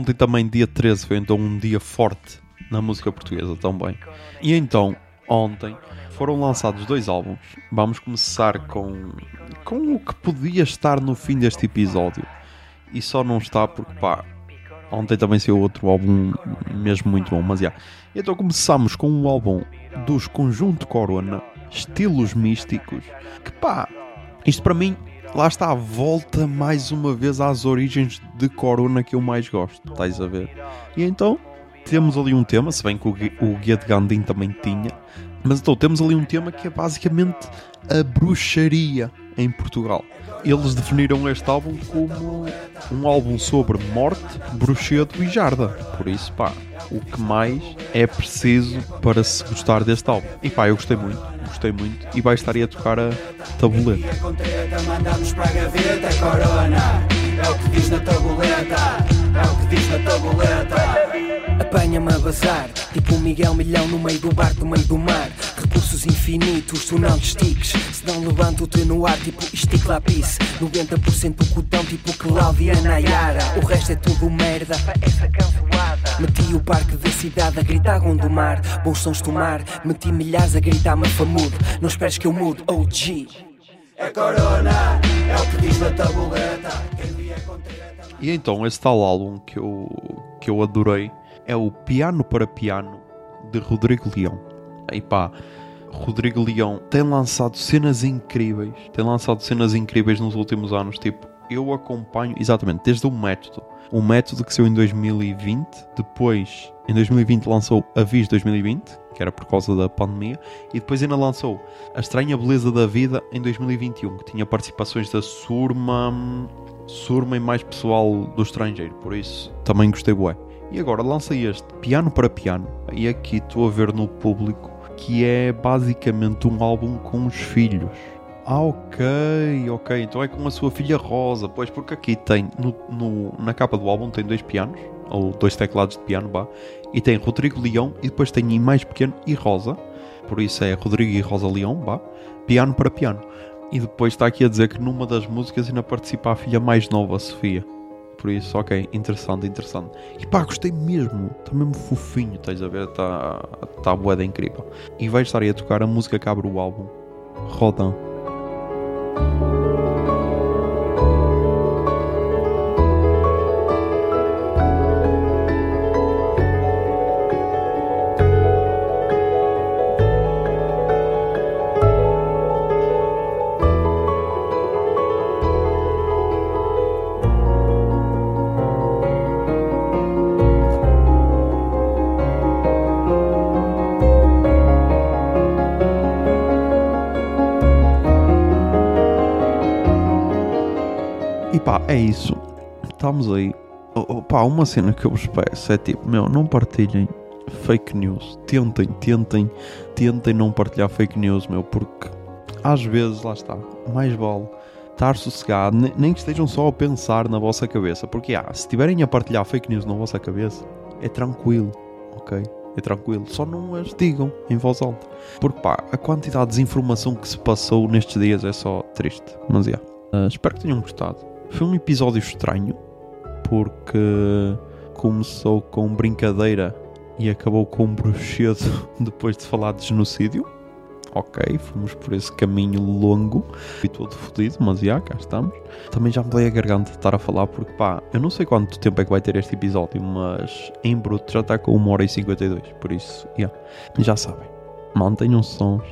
Ontem também, dia 13, foi então um dia forte na música portuguesa também. E então, ontem, foram lançados dois álbuns. Vamos começar com, com o que podia estar no fim deste episódio. E só não está porque, pá, ontem também saiu outro álbum mesmo muito bom. Mas, já. Então começamos com um álbum dos Conjunto Corona, Estilos Místicos. Que, pá, isto para mim lá está a volta mais uma vez às origens de Corona que eu mais gosto, estás a ver? E então temos ali um tema, se bem que o, o Guia de Gandhi também tinha, mas então temos ali um tema que é basicamente a bruxaria em Portugal. Eles definiram este álbum como um álbum sobre morte, bruxedo e jarda. Por isso, pá, o que mais é preciso para se gostar deste álbum. E pá, eu gostei muito, gostei muito. E vai estar aí a tocar a tabuleta.
É o que diz na tabuleta, é o que diz na tabuleta. Apanha-me a bazar, tipo um Miguel Milhão no meio do bar, do meio do mar. Recursos infinitos, tu não estiques. Se não levanto-te no ar, tipo estique lápis. 90% cotão, tipo Cláudia Nayara. O resto é tudo merda. Essa. Meti o parque da cidade a gritar Gondomar. Bons sons tomar, meti milhares a gritar Mafamudo. Não esperes que eu mude, OG. É corona, é o que diz na tabuleta.
E então, esse tal álbum que eu, que eu adorei é o Piano para Piano de Rodrigo Leão. E pá, Rodrigo Leão tem lançado cenas incríveis, tem lançado cenas incríveis nos últimos anos. Tipo, eu acompanho exatamente desde o método. O método que saiu em 2020, depois em 2020 lançou Avis 2020, que era por causa da pandemia, e depois ainda lançou A Estranha Beleza da Vida em 2021, que tinha participações da Surma, Surma e mais pessoal do estrangeiro, por isso também gostei bué. E agora lança este Piano para Piano, e aqui estou a ver no público que é basicamente um álbum com os filhos. Ah, ok, ok, então é com a sua filha Rosa, pois porque aqui tem, no, no- na capa do álbum tem dois pianos, ou dois teclados de piano, vá, e tem Rodrigo Leão, e depois tem em mais pequeno e Rosa, por isso é Rodrigo e Rosa Leão, vá, piano para piano. E depois está aqui a dizer que numa das músicas ainda participa a filha mais nova, Sofia. Por isso, ok, interessante, interessante. E pá, gostei mesmo. Está mesmo fofinho, estás a ver? Está tá boeda incrível. E vai estar aí a tocar a música que abre o álbum. Rodão. É isso. Estamos aí. Pá, uma cena que eu vos peço é tipo, meu, não partilhem fake news. Tentem, tentem, tentem não partilhar fake news, meu, porque às vezes, lá está, mais vale estar sossegado, ne- nem que estejam só a pensar na vossa cabeça. Porque, ah, se estiverem a partilhar fake news na vossa cabeça, é tranquilo, ok? É tranquilo, só não as digam em voz alta. Porque, pá, a quantidade de desinformação que se passou nestes dias é só triste. Mas, é. Ah, espero que tenham gostado. Foi um episódio estranho, porque começou com brincadeira e acabou com um bruxedo depois de falar de genocídio. Ok, fomos por esse caminho longo e todo fodido, mas já, cá estamos. Também já me dei a garganta de estar a falar, porque pá, eu não sei quanto tempo é que vai ter este episódio, mas em bruto já está com 1 hora e 52, por isso, já, já sabem. Mantenham sons,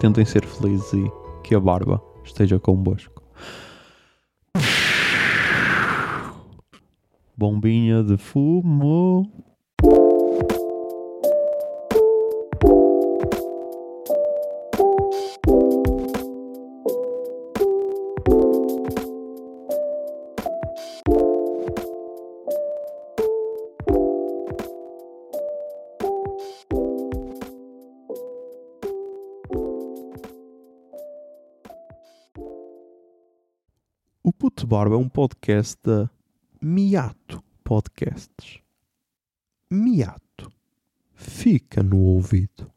tentem ser felizes e que a barba esteja convosco. Bombinha de fumo. O Puto Barba é um podcast da Miato Podcasts. Miato. Fica no ouvido.